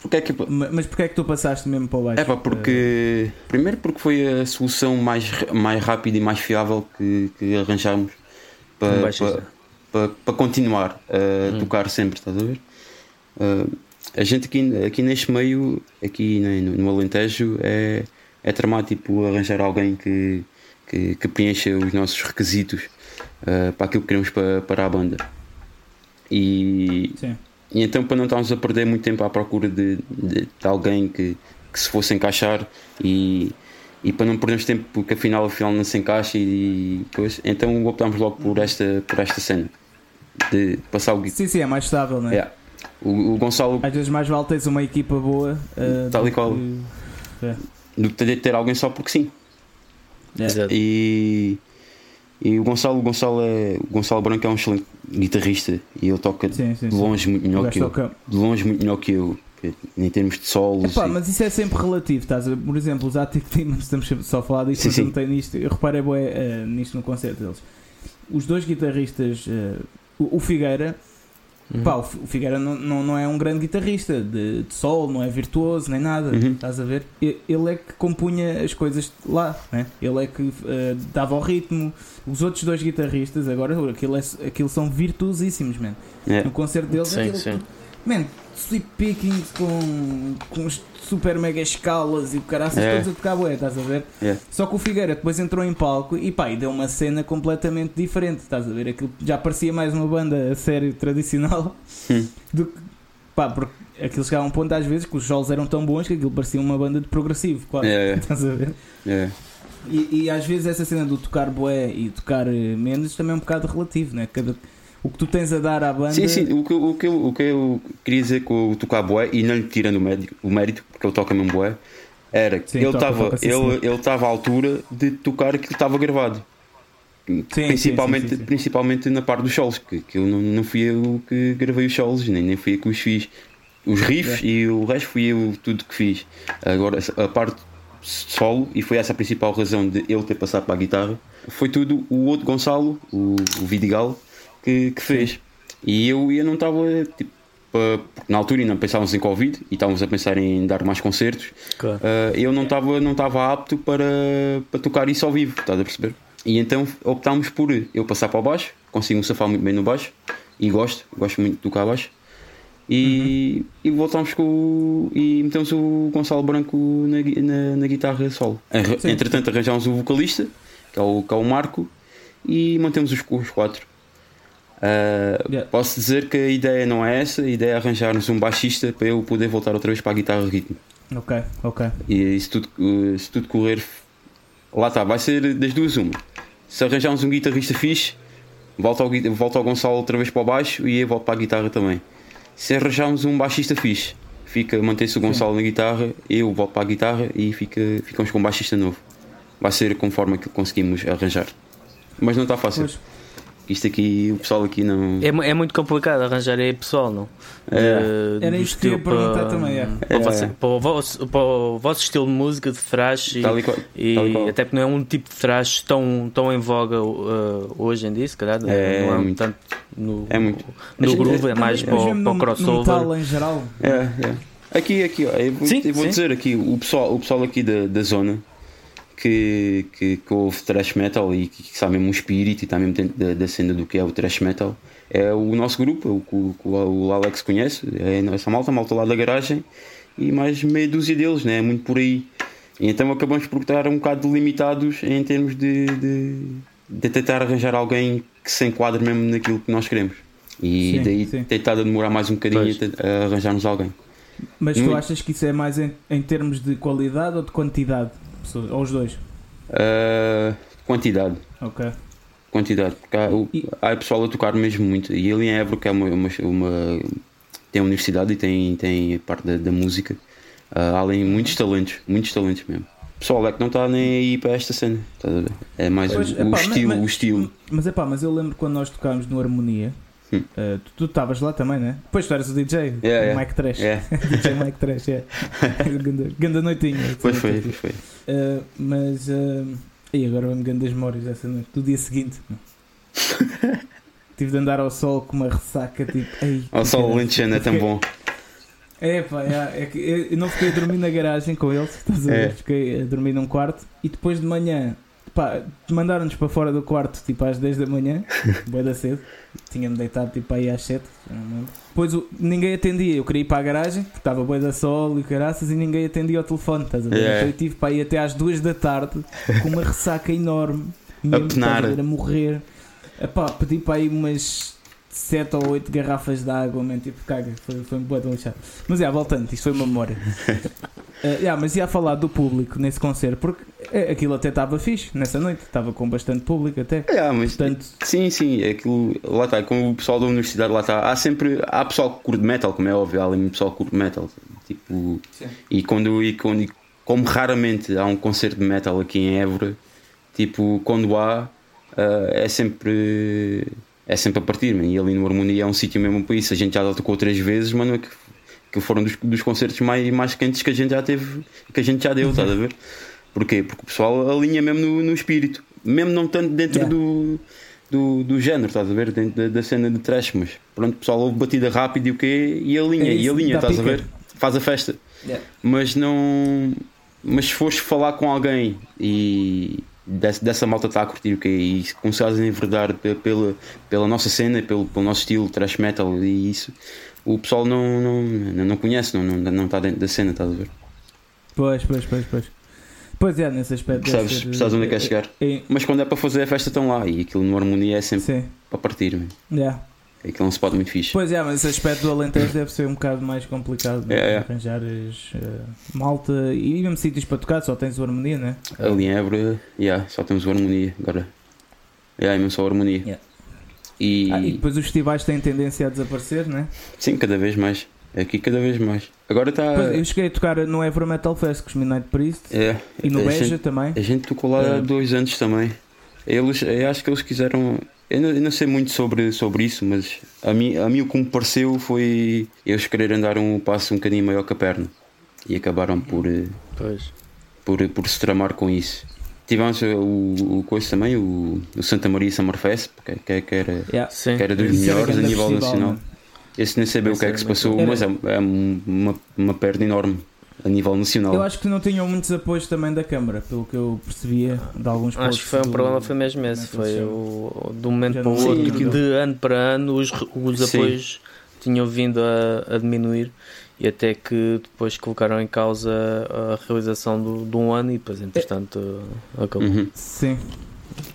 porque é que... mas porquê é que tu passaste mesmo para baixo? É pá, porque. Primeiro porque foi a solução mais, mais rápida e mais fiável que, que arranjámos para, para, para, para, continuar a hum. tocar sempre, estás a ver? Uh, a gente aqui, aqui neste meio, aqui no, no Alentejo, é, é tramado tipo, arranjar alguém que, que, que preencha os nossos requisitos uh, para aquilo que queremos para, para a banda. E, Sim. E então, para não estarmos a perder muito tempo à procura de, de, de alguém que, que se fosse encaixar e, e para não perdermos tempo porque afinal, afinal não se encaixa e coisa, então optámos logo por esta, por esta cena de passar o Sim, sim, é mais estável, não é? Yeah. O, o Gonçalo Às vezes mais vale teres uma equipa boa uh, Tal e do qual. que- é. do que ter, ter alguém só porque sim. Exato. E, e o Gonçalo, Gonçalo é Gonçalo Branco é um excelente guitarrista e ele toca Sim, sim, de sim. longe muito O melhor que eu. toca- De longe muito melhor que eu. Em termos de solos. Epá, e- mas isso é sempre relativo, estás a ver? Por exemplo, os Attic Demons, estamos só a falar disto, Sim, mas sim. não tenho nisto. Eu reparei bué, eh, nisto no concerto deles. Os dois guitarristas, o, o Figueira, Uhum. pá, o Fi- o Figueira não, não, não é um grande guitarrista de, de sol, não é virtuoso nem nada, Uhum. estás a ver? Ele é que compunha as coisas lá, né? ele é que eh, dava o ritmo. Os outros dois guitarristas, agora, aquilo, é, aquilo são virtuosíssimos, man. É. No concerto deles, Sim, aquilo sim. Man, sweep pickings com, com os super mega escalas e o caraças É. todos a tocar bué, estás a ver? É. Só que o Figueira depois entrou em palco e pá, e deu uma cena completamente diferente, estás a ver? Aquilo já parecia mais uma banda a sério tradicional Hum. do que pá, porque aquilo chegava a um ponto às vezes que os solos eram tão bons que aquilo parecia uma banda de progressivo, quase. É, é, Estás a ver? é. E, e às vezes essa cena do tocar bué e tocar eh, menos também é um bocado relativo, né? Cada, o que tu tens a dar à banda. Sim, sim, o que, eu- o, que eu, o que eu queria dizer com o tocar bué, e não lhe tirando o mérito, o mérito porque ele toca mesmo bué, era que Sim, ele estava ele, ele à altura de tocar aquilo que estava gravado. principalmente, sim, sim, sim. principalmente na parte dos solos, que, que eu não, não fui eu que gravei os solos, nem, nem fui eu que os fiz. Os riffs e o resto fui eu tudo que fiz. Agora a parte solo, e foi essa a principal razão de ele ter passado para a guitarra, foi tudo o outro Gonçalo, o, o Vidigal, que, que fez. E eu, eu não estava tipo, na altura ainda pensávamos em Covid e estávamos a pensar em dar mais concertos. Claro. Uh, eu não estava não estava apto para, para tocar isso ao vivo, estás a perceber? E então optámos por eu passar para o baixo, consigo me safar muito bem no baixo e gosto, gosto muito de tocar baixo. E, e voltámos com o, e metemos o Gonçalo Branco na, na, na guitarra solo. Sim. Entretanto arranjámos o vocalista, que é o, que é o Marco, e mantemos os, os quatro. Uh, Yeah. Posso dizer que a ideia não é essa, a ideia é arranjarmos um baixista para eu poder voltar outra vez para a guitarra ritmo. Ok, ok. E se tudo, eh, se tudo correr, lá está, vai ser das duas uma. Se arranjarmos um guitarrista fixe, volta ao, volta ao Gonçalo outra vez para o baixo e eu volto para a guitarra também. Se arranjarmos um baixista fixe, fica, mantém-se o Gonçalo na guitarra, eu volto para a guitarra e fica, ficamos com um baixista novo. Vai ser conforme que conseguimos arranjar. Mas não está fácil. Pois. Isto aqui, o pessoal aqui não. É, é muito complicado arranjar aí pessoal, não? É. De- Era do isso que eu ia estilo perguntar para- também, é. Para, É. você- para o vosso, para o vosso estilo de música, de thrash e, Tal e qual- e tal e qual. até porque não é um tipo de thrash tão, tão em voga uh, hoje em dia, se calhar. É, não é muito. tanto no, É muito. no groove, é mais é- para, o- para o no- no crossover. metal em geral. É, é. Aqui, aqui, ó, eu vou, Sim, eu vou dizer aqui, o pessoal, o pessoal aqui da, da zona que, que, que ouve thrash metal e que, que sabe mesmo o espírito e está mesmo dentro da, da cena do que é o thrash metal é o nosso grupo, o que o, o Alex conhece, é essa malta, a malta lá da garagem e mais meia dúzia deles, né? é muito por aí. E então acabamos por estar um bocado limitados em termos de, de, de tentar arranjar alguém que se enquadre mesmo naquilo que nós queremos. E Sim, daí sim. a demorar mais um bocadinho Pois. a, arranjarmos alguém. Mas tu achas que isso é mais em, em termos de qualidade ou de quantidade? Ou os dois? Uh, quantidade, Ok. quantidade, porque há, o- E- há pessoal a tocar mesmo muito. E ali em Évora, que é uma, uma, uma- tem universidade e tem, tem a parte da, da música, uh, há ali muitos talentos, muitos talentos mesmo. O pessoal é que não está nem aí para esta cena? É mais Pois, o, epá, o estilo, mas- o estilo. Mas é pá, mas eu lembro quando nós tocámos no Harmonia. Hum. eh, tu- estavas lá também, né? Depois tu eras o DJ, Yeah, o yeah. Mike Trash. É, DJ Mike Trash, é. ganda, ganda noitinha. pois foi, pois foi. Eh, mas. eh, e agora vamos grandes memórias dessa noite. Do dia seguinte. Tive de andar ao sol com uma ressaca tipo. Ei, Ao sol lentejano é tão bom. É pá, é, é que eu eu não fiquei a dormir na garagem com eles, estás a ver? É. Fiquei a dormir num quarto e depois de manhã pá, mandaram-nos para fora do quarto tipo às 10 da manhã, boa da cedo. Tinha-me deitado tipo aí às 7. já não me lembro. Depois o- ninguém atendia. Eu queria ir para a garagem, porque estava boa da sol e caraças, e ninguém atendia ao telefone. Estás a ver? Yeah. Então eu tive para ir até às 2 da tarde com uma ressaca enorme, mesmo, penar. a, ver, a morrer. Epá, pedi para aí umas 7 ou 8 garrafas de água, man, tipo, caga, foi, foi um boa de lixado. Mas é, voltando, isto foi uma memória. Uh, yeah, mas ia falar do público nesse concerto, porque eh, aquilo até estava fixe nessa noite, estava com bastante público até. É, mas Portanto, sim, sim, aquilo, lá está, com o pessoal da universidade, lá está, há sempre, há pessoal que curte metal, como é óbvio, há ali um pessoal que curte metal, tipo, Sim. e quando, e quando, e como raramente há um concerto de metal aqui em Évora, tipo, quando há, ah, é sempre, é sempre a partir, man. e ali no Harmonia é um sítio mesmo para isso, a gente já tocou três vezes, mas não é que, que foram dos, dos concertos mais, mais quentes que a gente já teve, que a gente já deu, estás a ver? Porquê? Porque o pessoal alinha mesmo no, no espírito, mesmo não tanto dentro Yeah. do, do, do género, estás a ver? Dentro da, da cena de trash, mas pronto, o pessoal ouve batida rápida e o quê? E alinha, É e alinha, estás a pica. ver? Faz a festa. Yeah. Mas não. Mas se fores falar com alguém e dessa, dessa malta está a curtir o quê? E se começares a enverdar pe- pela, pela nossa cena, pelo, pelo nosso estilo, trash metal e isso, o pessoal não, não, não conhece, não, não, não está dentro da cena, estás a ver? pois, pois, pois, pois. Pois é, nesse aspecto. Percebes, ser- percebes onde é que quer chegar? é- Mas quando é para fazer a festa estão lá e aquilo no harmonia é sempre Sim, para partir, man. yeah. Aquilo é um spot muito fixe. Pois é, mas esse aspecto do Alentejo deve ser um bocado mais complicado de É, é. arranjar as, eh, malta e mesmo sítios para tocar, só tens o harmonia, né? Ali em Évora, yeah, só temos o harmonia agora. Yeah, é mesmo só o harmonia. Yeah. E, Ah, e depois os festivais têm tendência a desaparecer, né? sim, cada vez mais. Aqui cada vez mais. Agora está. Eu cheguei a tocar no Ever Metal Fest com os Midnight Priest É, e no a Beja gente- também. A gente tocou lá há É. dois anos também. Eles, eu acho que eles quiseram. Eu não, eu não sei muito sobre, sobre isso, mas a mim, a mim o que me pareceu foi eles querer andar um passo um bocadinho maior que a perna. E acabaram por, eh, Pois. por, por se tramar com isso. Tivemos eh, o, o coisa também, o, o Santa Maria Summerfest, que, que, que era, Yeah. Que era dos Esse era melhores a nível festival, nacional. mano. Esse nem sabia o que é que se passou, Era- mas é, é uma, uma perda enorme a nível nacional. Eu acho que não tinham muitos apoios também da Câmara, pelo que eu percebia de alguns Acho que foi um do- problema, foi mesmo esse. Foi o, de um momento para o outro, aquilo. de ano para ano, os, os Sim. apoios tinham vindo a, a diminuir e até que depois colocaram em causa a realização do, de um ano e depois, entretanto, acabou. Uhum. Sim.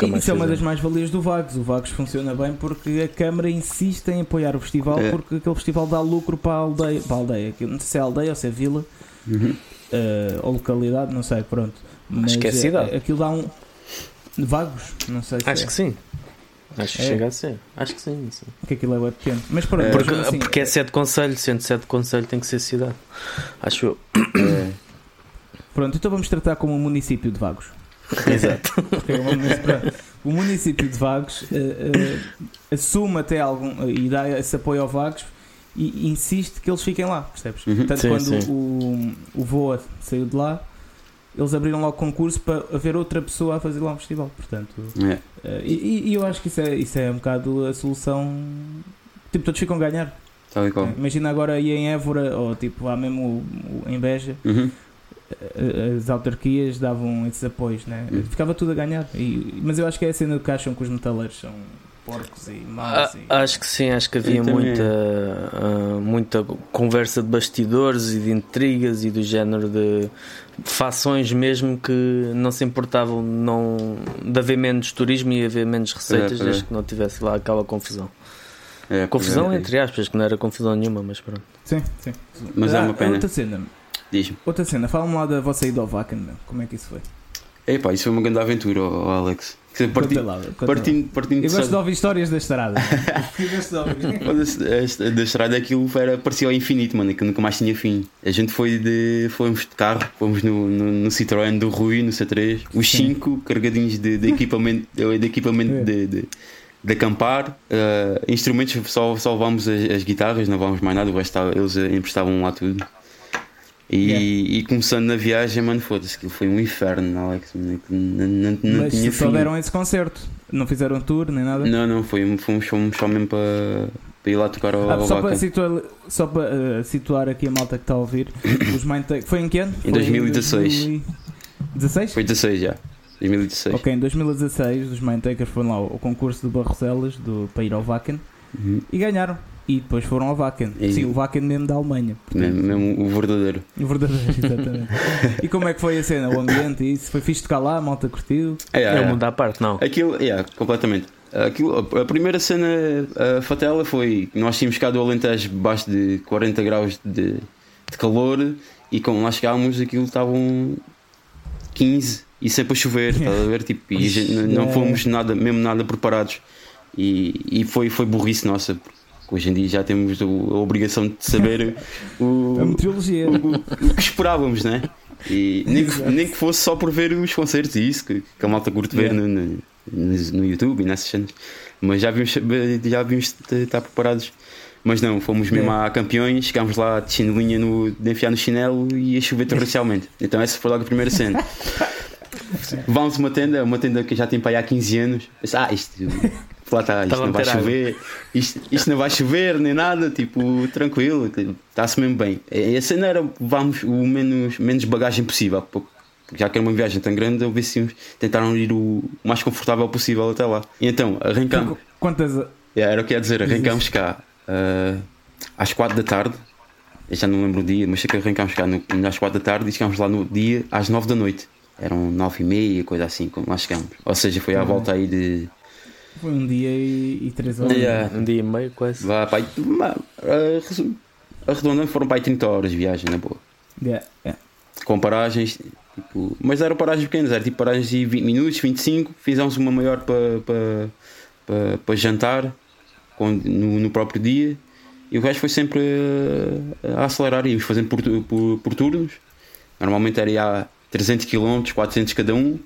E isso é uma das mais-valias do Vagos. O Vagos funciona bem porque a Câmara insiste em apoiar o festival É. porque aquele festival dá lucro para a aldeia. Para a aldeia. Não sei se é aldeia ou se é vila Uhum. eh, ou localidade, não sei, pronto. Mas que é cidade. eh, Aquilo dá um. Vagos? Não sei se Acho é. que sim. Acho que É. chega a ser. Acho que sim. sim. que aquilo é web pequeno. Mas pronto, Porque, assim, porque é sede de conselho, sendo sede de conselho tem que ser cidade. Acho eu. É, Pronto, então vamos tratar como um município de Vagos. Exato. Porque é o município de Vagos eh, eh, assume até algum e dá esse apoio ao Vagos e insiste que eles fiquem lá, percebes? Uhum. Tanto Sim, quando sim. o, o Voa saiu de lá, eles abriram logo concurso para haver outra pessoa a fazer lá um festival. Portanto, é. eh, e, e eu acho que isso é, isso é um bocado a solução. Tipo, todos ficam a ganhar. Tal e qual. Imagina agora aí em Évora, ou tipo lá mesmo o- o- em Beja, Uhum. eh, as autarquias davam esses apoios, né? Uhum. Ficava tudo a ganhar. E- mas eu acho que é a cena que acham que os metaleiros são porcos e maus. e- Ah, acho que sim, acho que havia muita, ah, muita conversa de bastidores e de intrigas e do género de fações mesmo que não se importavam não, de haver menos turismo e haver menos receitas É, é. desde que não tivesse lá aquela confusão. É, Confusão é, entre aspas, que não era confusão nenhuma, mas pronto. Sim, sim. Mas é uma pena. Outra cena, Diz-me. outra cena. fala-me lá da vossa ida ao Vacan, meu. como é que isso foi? Epá, isso foi uma grande aventura, ó, ó, Alex. Parti-. Partindo, partindo Eu gosto de ouvir histórias da estrada. Eu gosto de ouvir. Foda-se, a- Da estrada aquilo era, parecia ao infinito, mano, que nunca mais tinha fim. A gente foi de. fomos de carro, fomos no, no, no Citroën do Rui, no C3, os Sim. cinco carregadinhos de, de equipamento, de equipamento É. de, de, de acampar. Uh, instrumentos, só, só levámos as, as guitarras, não levámos mais nada, o resto eles emprestavam lá tudo. E, Yeah. e começando na viagem, mano, foda-se, aquilo foi um inferno, Alex. mano, que Não, não, não Mas tinha só fim. deram esse concerto. Não fizeram tour nem nada. Não, não, foi, um- fomos, fomos só mesmo para, para ir lá tocar ao, Ah, só para, situar, só para eh, situar aqui a malta que está a ouvir, os Mindtake. Foi em que ano? Em Foi 2016. 2016? Foi 16 já. 2016. Ok, em 2016 os Mindtakers foram lá ao concurso do Barroselas do, para ir ao Wacken Uhum. e ganharam. E depois foram ao Wacken. E- Sim, o Wacken mesmo da Alemanha. portanto, Mesmo, o verdadeiro. O verdadeiro, exatamente. e como é que foi a cena? O ambiente e isso? Foi fixe tocar lá, a malta curtiu? É, É é, um mundo à parte, não. Aquilo, yeah, completamente. Aquilo, a- primeira cena a fatela foi que nós tínhamos cá do Alentejo baixo de 40 graus de, de calor e quando lá chegámos aquilo estavam 15 e sempre a chover, estás a ver? Tipo, e a gente não- Yeah. fomos nada, mesmo nada preparados e, e foi, foi burrice nossa. porque Hoje em dia já temos a obrigação de saber o, A meteorologia. o, o- que esperávamos, né? E nem que, nem que fosse só por ver os concertos e isso, que, que a malta curte ver Yeah. no, no, no- no YouTube e nessas cenas. Mas já vimos, já vimos de estar preparados. Mas não, fomos mesmo Yeah. a campeões, chegámos lá de chinelinha no, de enfiar no chinelo e a chover torrencialmente. Então essa foi logo a primeira cena. Vamos uma tenda, uma tenda que já tem para aí há 15 anos. Ah, isto, lá está, isto não vai chover, isto, isto não vai chover nem nada, tipo, tranquilo, está-se mesmo bem. E a cena era vamos o menos, menos bagagem possível, porque já que era uma viagem tão grande, eu víamos tentaram ir o mais confortável possível até lá. E então, arrancamos, Quantas. Yeah, era o que ia dizer, arrancámos cá ah, às 4 da tarde. Eu já não lembro o dia, mas sei que arrancámos cá no, às 4 da tarde e chegámos lá no dia às 9 da noite. Eram 9 e meia, coisa assim, quando lá chegámos. Ou seja, foi à Uhum. volta aí de. Foi um dia e, e três horas. Yeah. Um dia e meio, quase. Vá, resu- arredondando foram para aí 30 horas de viagem, na boa. Yeah, yeah. Com paragens, tipo, mas eram paragens pequenas, era tipo paragens de 20 minutos, 25. Fizemos uma maior para para para para jantar com- no, no próprio dia e o resto foi sempre a, a acelerar. Íamos fazendo por, por, por turnos. Normalmente era a 300 km, 400 cada um.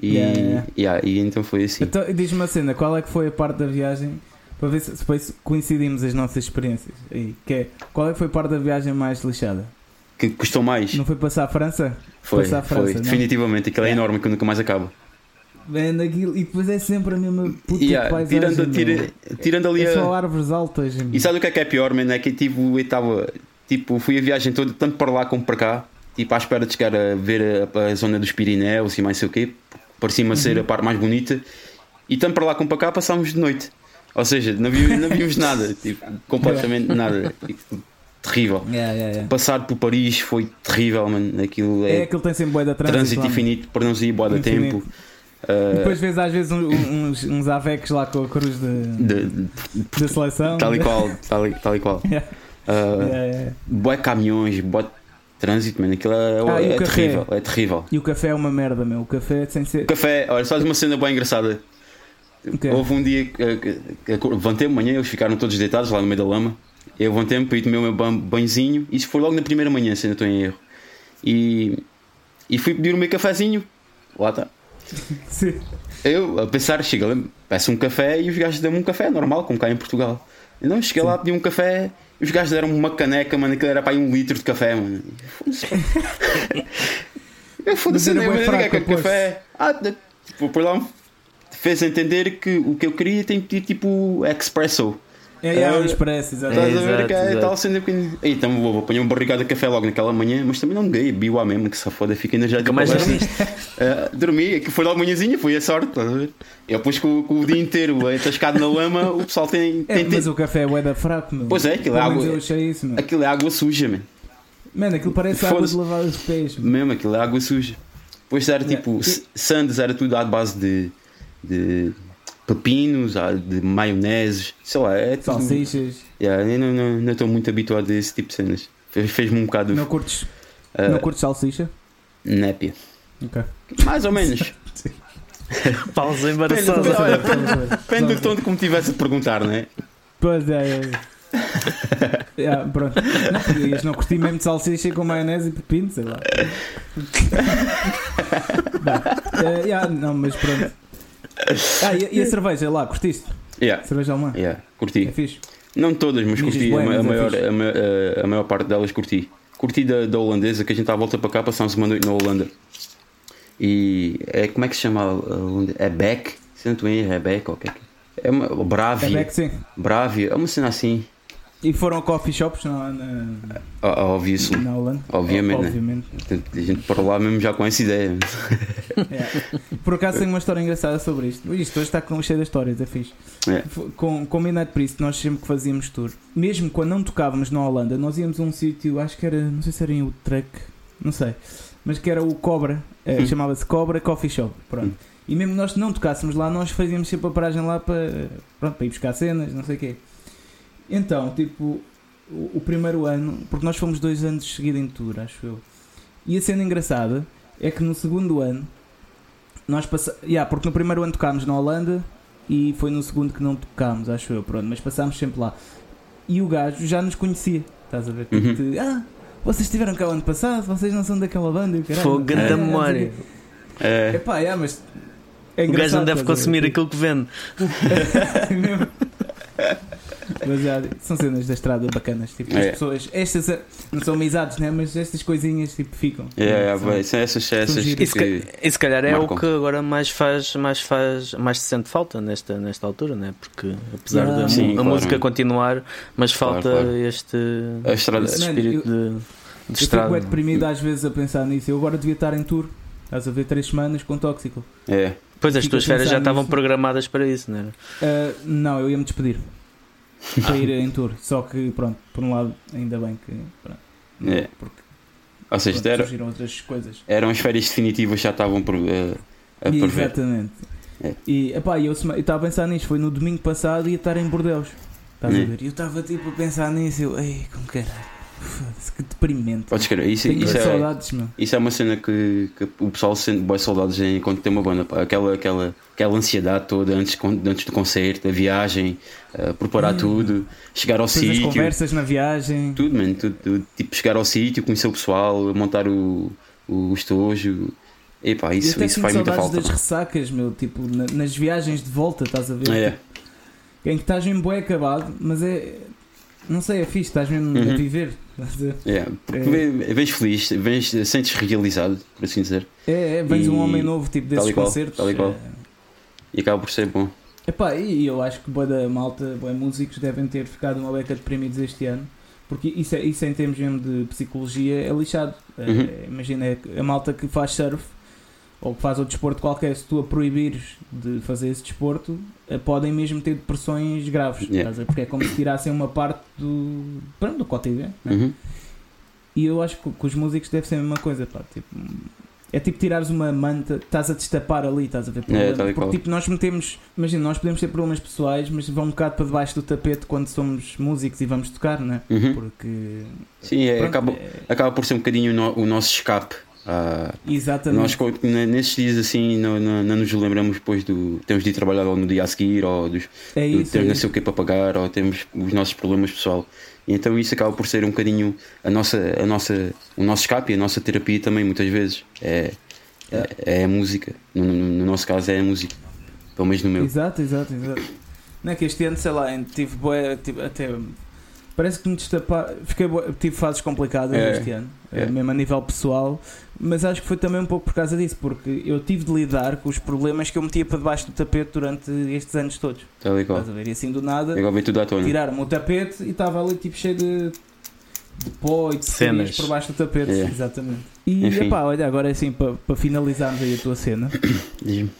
E, Yeah, yeah. e então foi assim. Então, diz-me uma cena, qual é que foi a parte da viagem? Para ver se depois coincidimos as nossas experiências. Aí, que é, qual é que foi a parte da viagem mais lixada? Que custou mais? Não foi passar a França? Foi, passar a França, foi. não? Definitivamente. Aquilo é Yeah. enorme que nunca mais acaba. Vendo aquilo, e depois é sempre a mesma puta Yeah, paisagem. tirando, tira- tirando ali É a. só árvores altas. meu. E sabe o que é que é pior, mano? É que tipo, eu estava. Tipo, fui a viagem toda, tanto para lá como para cá, tipo, à espera de chegar a ver a, a zona dos Pirineus e mais sei o quê. Parecia-me a ser Uhum. a parte mais bonita. E tanto para lá como para cá passámos de noite. Ou seja, não vimos, não vimos nada. Tipo, completamente nada. Tipo, terrível. Yeah, yeah, yeah. Passar por Paris foi terrível, mano. Aquilo É é, aquilo tem sempre bué da trânsito. trânsito infinito, para não ir boa Infinito. tempo. Ah, Depois vês às vezes uns, uns avecs lá com a cruz da seleção. tal e qual, tal e, tal e qual. Yeah. Ah, Yeah, yeah. Boé caminhões, boé trânsito, mano, aquilo é, Ah, e o é café? terrível, é terrível. E o café é uma merda, meu. O café sem ser. O café, olha, faz uma cena bem engraçada. Ok. Houve um dia levantei-me manhã, eles ficaram todos deitados lá no meio da lama. Eu levantei-me para ir tomar o meu ban- banhozinho. Isso foi logo na primeira manhã, se ainda estou em erro. E, e fui pedir o meu cafezinho. Lá está. Sim. Eu, a pensar, chega lá, peço um café e os gajos dão-me um café normal, como cá em Portugal. Eu não cheguei lá, pedi um café os gajos deram-me uma caneca, mano, aquilo era para aí um litro de café, mano. Foda-se. Eu foda-se, Mas nem era bué nem o que é que é pois. café. Ah, tipo, por lá fez entender que o que eu queria tem que ter tipo expresso. É, é, Ah, o expresso, Estás exatamente. a ver que é tal sendo pequenino. E então vou, vou apanhar uma barrigada de café logo naquela manhã, mas também não ganhei, bio à mesmo, que se foda, fica ainda mais dormir. dormi, que foi logo manhãzinha, foi a sorte, estás a ver? Eu depois com, com o dia inteiro atascado na lama, o pessoal tem. É, tem, tem- mas o café é da fraco, meu. Pois é, aquilo é água- eu achei isso, meu. Aquilo é água suja, man. Mano, aquilo parece água de lavar os pés. meu. mesmo, aquilo é água suja. Depois era Yeah. tipo, s- sandes era tudo à base de, de pepinos, ah, de maioneses, sei lá, é tudo. Salsichas. Yeah, eu não- não não estou muito habituado a esse tipo de cenas. Fez- Fez-me um bocado Não curtes, ah, não curtes salsicha? népia. Ok. Mais ou menos. Pausa Depende, embaraçosa. olha, Depende do tom de como estivesse a perguntar, não é? Pois é, é. é. Yeah, pronto. Não podias, não curti mesmo de salsicha com maionese e pepino, sei lá. Eh, yeah, não, mas pronto. Ah, e, e a cerveja lá, curtiste? Yeah, Cerveja alemã? yeah, É curti. fixe. Não todas, mas curti. A, é maior, a, ma- a- a maior parte delas curti. Curti da, da holandesa, que a gente está à volta para cá, passámos uma noite na Holanda. E é, como é que se chama? a Holanda? É Beck? Se não estou em erro, é Beck ou o que é que é? É uma, É Bravia. back sim. Bravia, é uma cena assim. E foram a coffee shops na, na, Ó- Obviously. na Holanda? Obviamente, né? Obviamente. Portanto, a gente para lá mesmo já com essa ideia. É. Por acaso tenho uma história engraçada sobre isto. Isto hoje está cheio de histórias, é fixe. É. Com, com o Midnight Priest, nós sempre que fazíamos tour, mesmo quando não tocávamos na Holanda, nós íamos a um sítio, acho que era, não sei se era em Utrecht, não sei, mas que era o Cobra, eh, Hum. chamava-se Cobra Coffee Shop. Pronto. Hum. E mesmo nós não tocássemos lá, nós fazíamos sempre a paragem lá para, pronto, para ir buscar cenas, não sei o quê. Então, tipo, o, o primeiro ano, porque nós fomos dois anos seguidos em tour, acho eu. E a cena engraçada é que no segundo ano, nós passamos. Yeah, porque no primeiro ano tocámos na Holanda e foi no segundo que não tocámos, acho eu, pronto, mas passámos sempre lá. E o gajo já nos conhecia, estás a ver? Tipo, Uhum. de, ah, vocês estiveram cá o ano passado, vocês não são daquela banda o caralho. Não grande sei o quê." memória. É, Epá, yeah, mas. É O gajo não deve consumir aquilo que vende. Mas já, são cenas da estrada bacanas. Tipo, as É. pessoas, estas eh, não são amizades, né? Mas estas coisinhas tipo, ficam. é, é, São- essas, essas que, E se, ca- se calhar é marcam. o que agora mais faz, mais faz, mais se sente falta nesta, nesta altura, né? Porque apesar Ah, da sim, a claro. música continuar, mas Claro, falta claro. este, a estrada. esse Mano, espírito de, de Eu fico estrada. bem deprimido às vezes a pensar nisso. Eu agora devia estar em tour. Estás a ver três semanas com tóxico. É, Pois as fico tuas férias já estavam nisso. programadas para isso, não era? Ah, não, eu ia-me despedir. Para ir em tour. Só que, pronto, por um lado, ainda bem que. Pronto, não, É. Porque ou seja, pronto, era, surgiram outras coisas. eram as férias definitivas, já estavam por, eh, a prever. Exatamente. É. E epá, eu estava a pensar nisto, foi no domingo passado e ia estar em Bordeus. Estás a É. ver? E eu estava tipo a pensar nisso, eu, ei, como caralho, foda-se, que deprimente. Podes crer, isso, Tenho isso, é, saudades, meu. isso é uma cena que, que o pessoal sente boas saudades em quando tem uma banda. pá. Aquela, aquela, aquela ansiedade toda antes, antes do concerto, a viagem, eh, preparar Hum. tudo, chegar ao sítio. conversas na viagem. Tudo, mano, tudo, tudo. Tipo, chegar ao sítio, conhecer o pessoal, montar o, o estojo. Epá, isso, isso faz muita falta. das ressacas, meu, tipo, na- nas viagens de volta, estás a ver? É, Tipo, em que estás mesmo bué acabado, mas é. Não sei, é fixe, estás mesmo a Uhum. viver. a ver? É, porque É. vens feliz, vens, sentes realizado, por assim dizer. É, é, vens E- um homem novo, tipo, desses tal qual, concertos. tal e qual. é. E acaba por ser bom. Epá, e eu acho que boa da malta, boa músicos devem ter ficado uma beca deprimidos este ano, porque isso, é, isso em termos mesmo de psicologia é lixado. É, Uhum. imagina é a malta que faz surf ou que faz outro desporto qualquer, se tu a proibires de fazer esse desporto, eh, podem mesmo ter depressões graves, Yeah. porque é como se tirassem uma parte do, pronto, do cotidiano. né? Uhum. E eu acho que com os músicos deve ser a mesma coisa, pá, tipo, é tipo tirares uma manta, estás a destapar ali, estás a ver problemas. tal e Porque qual. tipo, nós metemos, imagina, nós podemos ter problemas pessoais, mas vão um bocado para debaixo do tapete quando somos músicos e vamos tocar, né? Uhum. Porque Sim, é, pronto, acaba, é- acaba por ser um bocadinho o, no- o nosso escape. Ah, exatamente. nós, nesses dias assim, não, não, não nos lembramos depois do. Temos de ir trabalhar ou no dia a seguir, ou dos, é do- isso. temos é não sei o que para pagar, ou temos os nossos problemas pessoal. E então isso acaba por ser um bocadinho a nossa, a nossa, o nosso escape a nossa terapia também, muitas vezes. É, é, é a música. No, no- no nosso caso é a música. Pelo menos no meu. Exato, exato, exato. Não é que este ano, sei lá, tive bué, tive até. Parece que me destapar. Fiquei tive fases complicadas É, este ano, é. mesmo a nível pessoal, mas acho que foi também um pouco por causa disso, porque eu tive de lidar com os problemas que eu metia para debaixo do tapete durante estes anos todos. Tal e qual. Estás a ver? E assim do nada, tiraram-me o tapete e estava ali tipo cheio de, de pó e de Cenas. por baixo do tapete. É. Exatamente. E Enfim. epá, olha, agora assim, para, para finalizarmos aí a tua cena, Diz-me.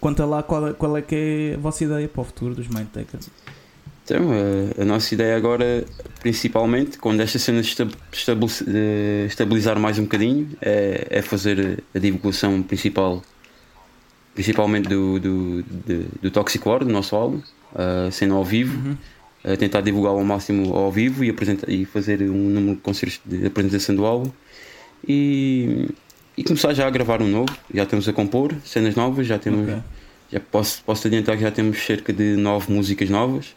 conta lá qual, é- qual é que é a vossa ideia para o futuro dos Mindtakers. Então, a, a nossa ideia agora, principalmente, quando esta cena eh, estabilizar mais um bocadinho, é, é fazer a divulgação principal, principalmente do, do, do, do Toxic War, do nosso álbum, a cena ao vivo, Uhum. a tentar divulgá-lo ao máximo ao vivo e, apresentar, e fazer um número de concertos de apresentação do álbum e, e começar já a gravar um novo. Já estamos a compor cenas novas, já temos. Ok. Já posso, posso adiantar que já temos cerca de nove músicas novas.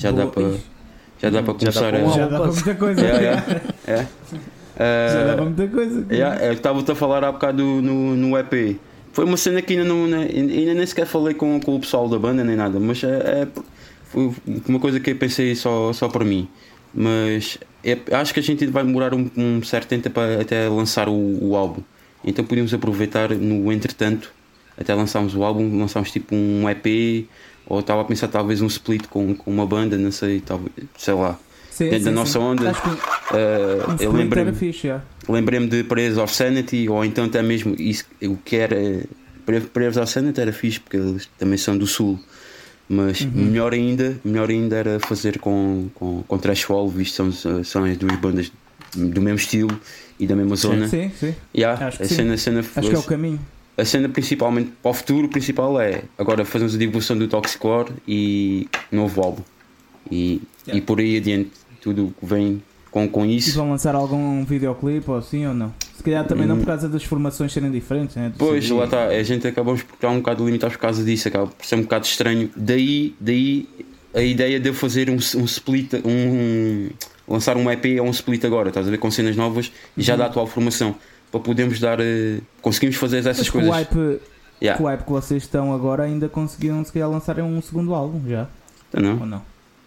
Já dá Boa. dá para Já dá começar para a. álbum. Já dá para muita coisa. É, é, é. Já dá para muita coisa. eu estava-te a falar há bocado no, no EP. Foi uma cena que ainda, não, né, ainda nem sequer falei com, com o pessoal da banda nem nada, mas é, é- foi uma coisa que eu pensei só, só para mim. Mas é- acho que a gente vai demorar um, um certo tempo para até lançar o, o álbum. Então podíamos aproveitar no entretanto, até lançarmos o álbum, lançarmos tipo um EP, ou estava a pensar talvez um split com, com uma banda, não sei, talvez, sei lá. Sim, dentro da sim, nossa sim. onda. Acho que um Uh, eu split era lembrei-me lembrei de Prayers of Sanity, ou então até mesmo isso, o que era. Prayers of Sanity era fixe, porque eles também são do Sul. Mas Uhum. melhor ainda melhor ainda era fazer com, com, com Trashwall, visto que são, são as duas bandas do mesmo estilo e da mesma zona. Sim, sim. Yeah, Acho que a, sim. cena, a, cena, Acho que é o caminho. A cena principalmente para o futuro principal é agora fazemos a divulgação do Toxic War e novo álbum. E, Yeah. e por aí adiante tudo o que vem com, com E isso. vão lançar algum videoclipe ou assim ou não? Se calhar também não Hum. por causa das formações serem diferentes, né? Do Pois, CD. lá está, a gente acabamos por estar um bocado limitados por causa disso, acaba por ser um bocado estranho. Daí, daí a ideia de eu fazer um, um split, um, um- lançar um EP ou um split agora, estás a ver, com cenas novas e já da atual formação, para podermos dar, eh, conseguimos fazer essas Mas com o, coisas. hype, Yeah. o hype que vocês estão agora ainda conseguiram se calhar lançarem um segundo álbum já? Não? Ou não?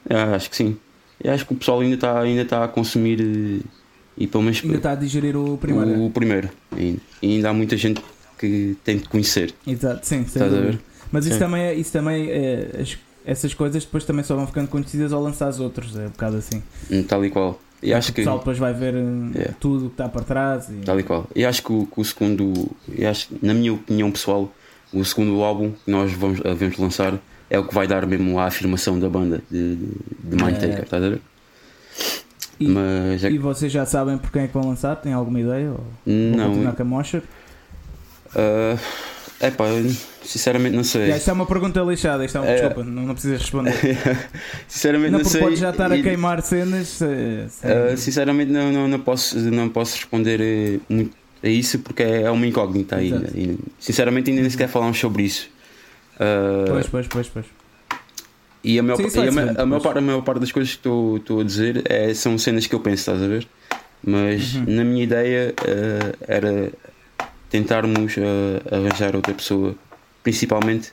Yeah, acho que sim. Eu acho que o pessoal ainda está ainda tá a consumir eh, e pelo menos Ainda está a digerir o primeiro. o, primeiro. E, e ainda há muita gente que tem de conhecer. Exato, sim, Estás a ver? Mas isso Sim. também, é, isso também é, as- essas coisas depois também só vão ficando conhecidas ao lançar as outros, é um bocado assim. Hum, Tal e qual. E acho o que. pessoal depois vai ver hum, Yeah. tudo o que está para trás e Tal e qual. E acho que o, que o segundo, acho, na minha opinião pessoal, o segundo álbum que nós vamos, eh, vamos lançar é o que vai dar mesmo a afirmação da banda de, de, de Mindtaker, É. estás a ver? E- Mas é E que- vocês já sabem por quem é que vão lançar? Tem alguma ideia? Ou não. continuar com a Mosher? É pá, sinceramente não sei. Yeah, isto é uma pergunta lixada, isto é uma, É. desculpa, não, não precisas responder. sinceramente não, não, sei. podes já estar a E- queimar cenas. eh, sem- Uh, sinceramente não, não, não, posso, não posso responder eh, muito a isso porque é uma incógnita ainda. E, sinceramente ainda nem sequer falamos sobre isso. Uh, Pois, pois, pois, pois. e a maior, Sim, e a, ser ma- muito a maior parte, a maior parte das coisas que estou estou a dizer é, são cenas que eu penso, estás a ver? Mas Uhum. na minha ideia uh, era tentarmos uh, arranjar outra pessoa, principalmente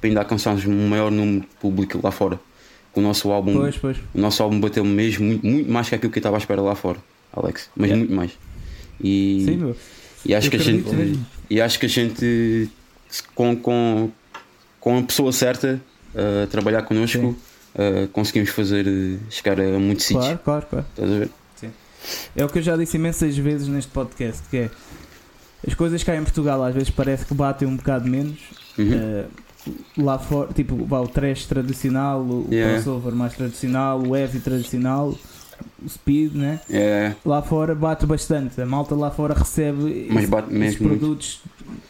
para ainda alcançarmos um maior número de público lá fora. O nosso álbum Pois, pois. o nosso álbum bateu mesmo muito, muito mais que aquilo que eu estava à espera lá fora, Alex. Mas Yeah. muito mais. E, Sim, e acho eu que a gente mesmo. e acho que a gente com, com, com a pessoa certa a trabalhar connosco uh, conseguimos fazer chegar a muitos sítios. Claro, claro, claro. Estás a ver? É o que eu já disse imensas vezes neste podcast, que é as coisas cá em Portugal às vezes parece que batem um bocado menos. Uhum. Eh, lá fora, tipo, vá, o trash tradicional, o Yeah. crossover mais tradicional, o heavy tradicional, o speed, né? É, Lá fora bate bastante. A malta lá fora recebe mas bate mesmo produtos.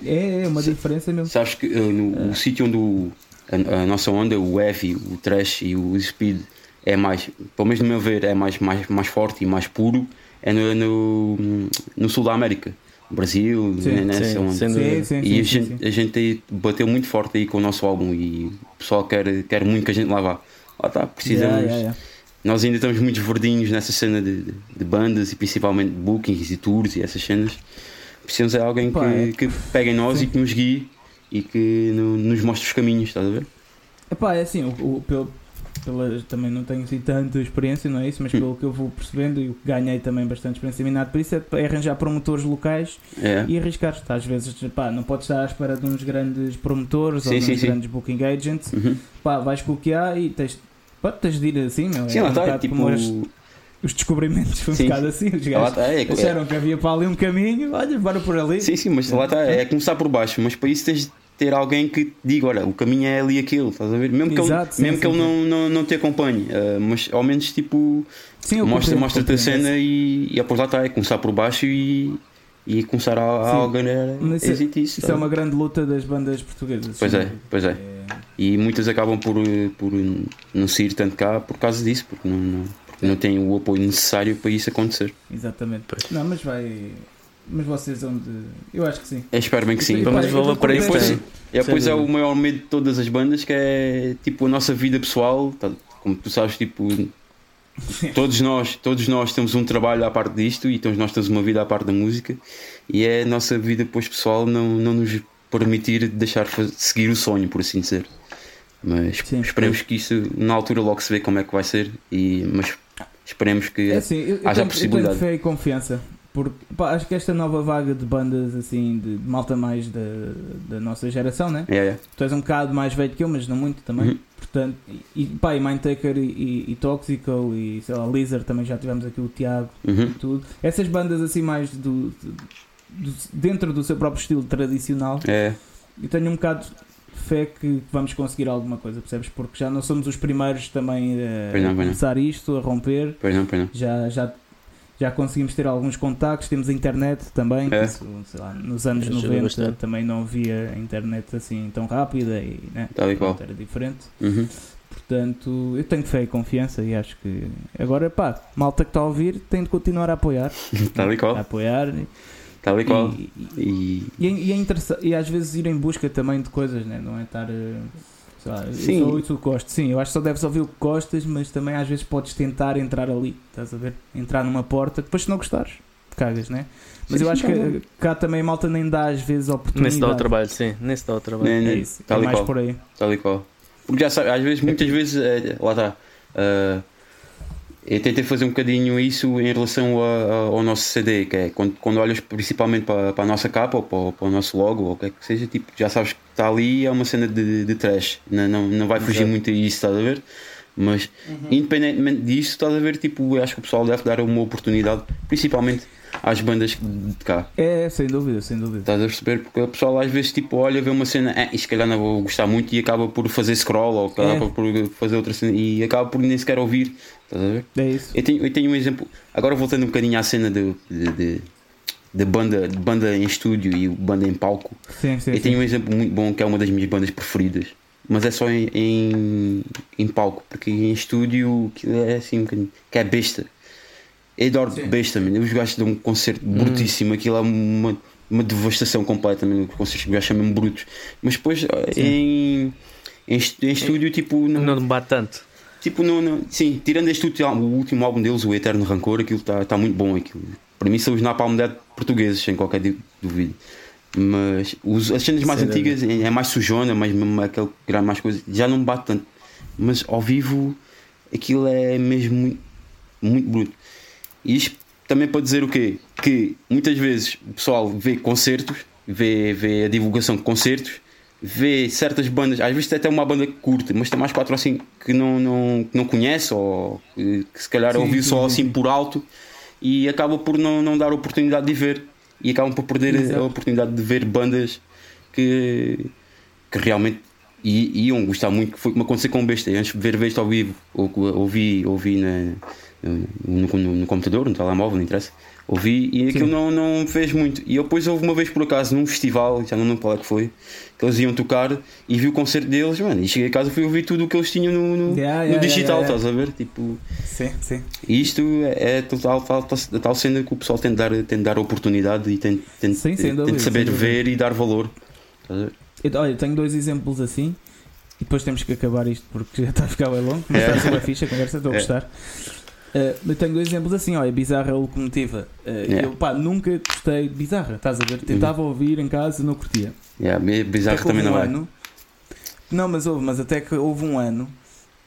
É, é uma diferença mesmo. Sabes que uh, no o sítio onde o- a, a nossa onda, o heavy, o trash e o speed é mais, pelo menos no meu ver, é mais, mais, mais forte e mais puro, é no, no, no sul da América. Brasil, Sim, né, nessa sim, sem Sim, sim, E a gente, sim. a gente aí bateu muito forte aí com o nosso álbum e o pessoal quer, quer muito que a gente lá vá. Lá está, precisamos. Yeah, yeah, yeah. Nós ainda estamos muito verdinhos nessa cena de, de- de bandas e principalmente bookings e tours e essas cenas. Precisamos de alguém Pá, que, é. que pegue em nós Sim. e que nos guie e que no- nos mostre os caminhos, estás a ver? Epá, é assim, o, o- pelo, pela, também não tenho assim tanta experiência, não é isso? Mas pelo que eu vou percebendo e o que ganhei também bastante experiência minado por isso é, é arranjar promotores locais É. e arriscar. Tá, Às vezes, pá, não podes estar à espera de uns grandes promotores ou Sim, de sim, uns sim. grandes booking agents. Uhum. Pá, vais com o que há e tens, pá, tens de ir assim, meu. Sim, é um bocado tipo. como os, os descobrimentos, foi um Sim, bocado assim. Os gajos é, é, que havia para ali um caminho, olha, bora por ali. Sim, sim, mas lá está, é começar por baixo, mas para isso tens de ter alguém que te diga, olha, o caminho é ali aquele, estás a ver? Mesmo que Exato, ele, sim, mesmo sim, que ele sim. não, não, não te acompanhe, ah, mas ao menos tipo mostra, mostra-te a cena e, e depois lá está, é começar por baixo e, e começar a, a organizar Mas isso, existe isso. isso tá? é uma grande luta das bandas portuguesas. Pois é, pois é. E muitas acabam por, eh, por não sair tanto cá por causa disso, porque não, não, porque não têm o apoio necessário para isso acontecer. Exatamente. Não, mas vai. Mas vocês vão de. Eu acho que sim. Eu espero bem que sim. Vamos eu valor para isso. E depois Sem é o dúvida. maior medo de todas as bandas que é tipo a nossa vida pessoal, tá- como tu sabes, tipo todos nós, todos nós temos um trabalho à parte disto e todos nós temos uma vida à parte da música e é a nossa vida depois pessoal não, não nos permitir deixar seguir o sonho, por assim dizer. Mas Sim. esperemos que isso na altura logo se vê como é que vai ser e mas esperemos que É assim, eu, eu haja tenho, possibilidade. eu tenho fé e confiança. Porque pá, acho que esta nova vaga de bandas assim, de, de malta mais da, da nossa geração, né? É, é. Tu és um bocado mais velho que eu, mas não muito também. Uhum. Portanto, e, pá, e Mindtaker e, e, e Toxical e sei lá, Lizard também já tivemos aqui o Tiago Uhum. e tudo. Essas bandas assim mais do, do- do- dentro do seu próprio estilo tradicional, É, eu tenho um bocado de fé que vamos conseguir alguma coisa, percebes? Porque já não somos os primeiros também a Pois não, pois não. começar isto, a romper. pois não, pois não. Já, já, já conseguimos ter alguns contactos, temos a internet também. que É. isso, sei lá, nos anos Ajuda 90 bastante. também não havia internet assim tão rápida e né, qual. pronto, era diferente. Uhum. Portanto, eu tenho fé e confiança e acho que agora, pá, malta que está a ouvir tem de continuar a apoiar. Tal e A qual. apoiar e, Tal e qual. e, E. e, é- e é e às vezes ir em busca também de coisas, né? não é estar. eh, Lá, eu Sim. só ouço o. Sim, eu acho que só deves ouvir o que gostas, mas também às vezes podes tentar entrar ali, estás a ver? Entrar numa porta, depois se não gostares, cagas, né? Mas Sim, eu sim, acho tá que cá também a malta nem dá às vezes Nem oportunidade. se dá o trabalho, sim, nem se dá o trabalho. Nem- É nem- isso, é tal e mais qual. por aí. Tal e qual. Porque já sabe, às vezes, muitas vezes, eh, lá está. eh, eu tentei fazer um bocadinho isso em relação a- a- ao nosso CD, que é quando, quando olhas principalmente para, para a nossa capa ou para, o- para o nosso logo, ou o que é que seja, tipo, já sabes que está ali é uma cena de, de trash, não, não, não vai fugir Exato. muito a isso, estás a ver? Mas independentemente disso, estás a ver, tipo, eu acho que o pessoal deve dar uma oportunidade, principalmente às bandas de cá. É, sem dúvida, sem dúvida. Estás a perceber? Porque o pessoal às vezes tipo, olha, vê uma cena, eh, isto se calhar não vou gostar muito e acaba por fazer scroll ou acaba É. por fazer outra cena e acaba por nem sequer ouvir. Estás a ver? É isso. Eu tenho, eu tenho um exemplo, agora voltando um bocadinho à cena de, de, de, de banda, de banda em estúdio e banda em palco. Sim, sim. Eu sim. tenho um exemplo muito bom que é uma das minhas bandas preferidas, mas é só em, em, em palco, porque em estúdio aquilo é assim um bocadinho, que é besta. Eu adoro Sim. besta, mano. Os gajos dão um concerto brutíssimo, aquilo é uma, uma devastação completa, mano. Os concertos dos gajos são mesmo brutos. Mas depois em, em, em estúdio, tipo, não, Não me bate tanto. Tipo, não, não- sim, tirando este último, álbum- o último álbum deles, o Eterno Rancor, aquilo está tá muito bom. Aquilo. Para mim são os Napalm Dead portugueses, sem qualquer dúvida. Mas os, as cenas mais Sem antigas é, é mais sujona, mais, mesmo aquele grande mais coisa, já não me bate tanto. Mas ao vivo aquilo é mesmo muito, muito bruto. E isto também para dizer o quê? Que muitas vezes o pessoal vê concertos, vê, vê a divulgação de concertos, vê certas bandas, às vezes até uma banda que curte, mas tem mais quatro ou cinco que não, não, não conhece ou que, que se calhar Sim, ouviu sim, só sim, assim sim. por alto e acaba por não, não dar oportunidade de ver e acabam por perder Exato. a oportunidade de ver bandas que, que realmente i- iam gostar muito, que foi como aconteceu com o Besta. Antes de ver Besta ao vivo, ou- ouvi, ouvi na, no, no- no computador, no telemóvel, não interessa. Ouvi e aquilo Sim. não, não fez muito. E depois houve uma vez por acaso num festival, já não lembro qual é que foi, que eles iam tocar e vi o concerto deles, mano. E cheguei a casa e fui ouvir tudo o que eles tinham no, no, Yeah, no yeah, digital, yeah, estás a ver? Tipo, Sim, sim. e isto é, é total, tal, tal, cena que o pessoal tem de dar, tem de dar oportunidade e tem, tem, Sim, tem, dúvida, de saber ver e dar valor. Estás a ver? Eu- olha, tenho dois exemplos assim e depois temos que acabar isto porque já está a ficar bem longo. Mas É. está a ser uma ficha a conversa, estou a É. gostar. Uh, eu tenho dois exemplos assim, olha, Bizarra Locomotiva. Uh, É. Eu pá, nunca gostei de Bizarra, estás a ver? Tentava ouvir em casa, não curtia. Yeah, bi- Até bizarro que também um não é. ano, Não, mas houve, mas até que houve um ano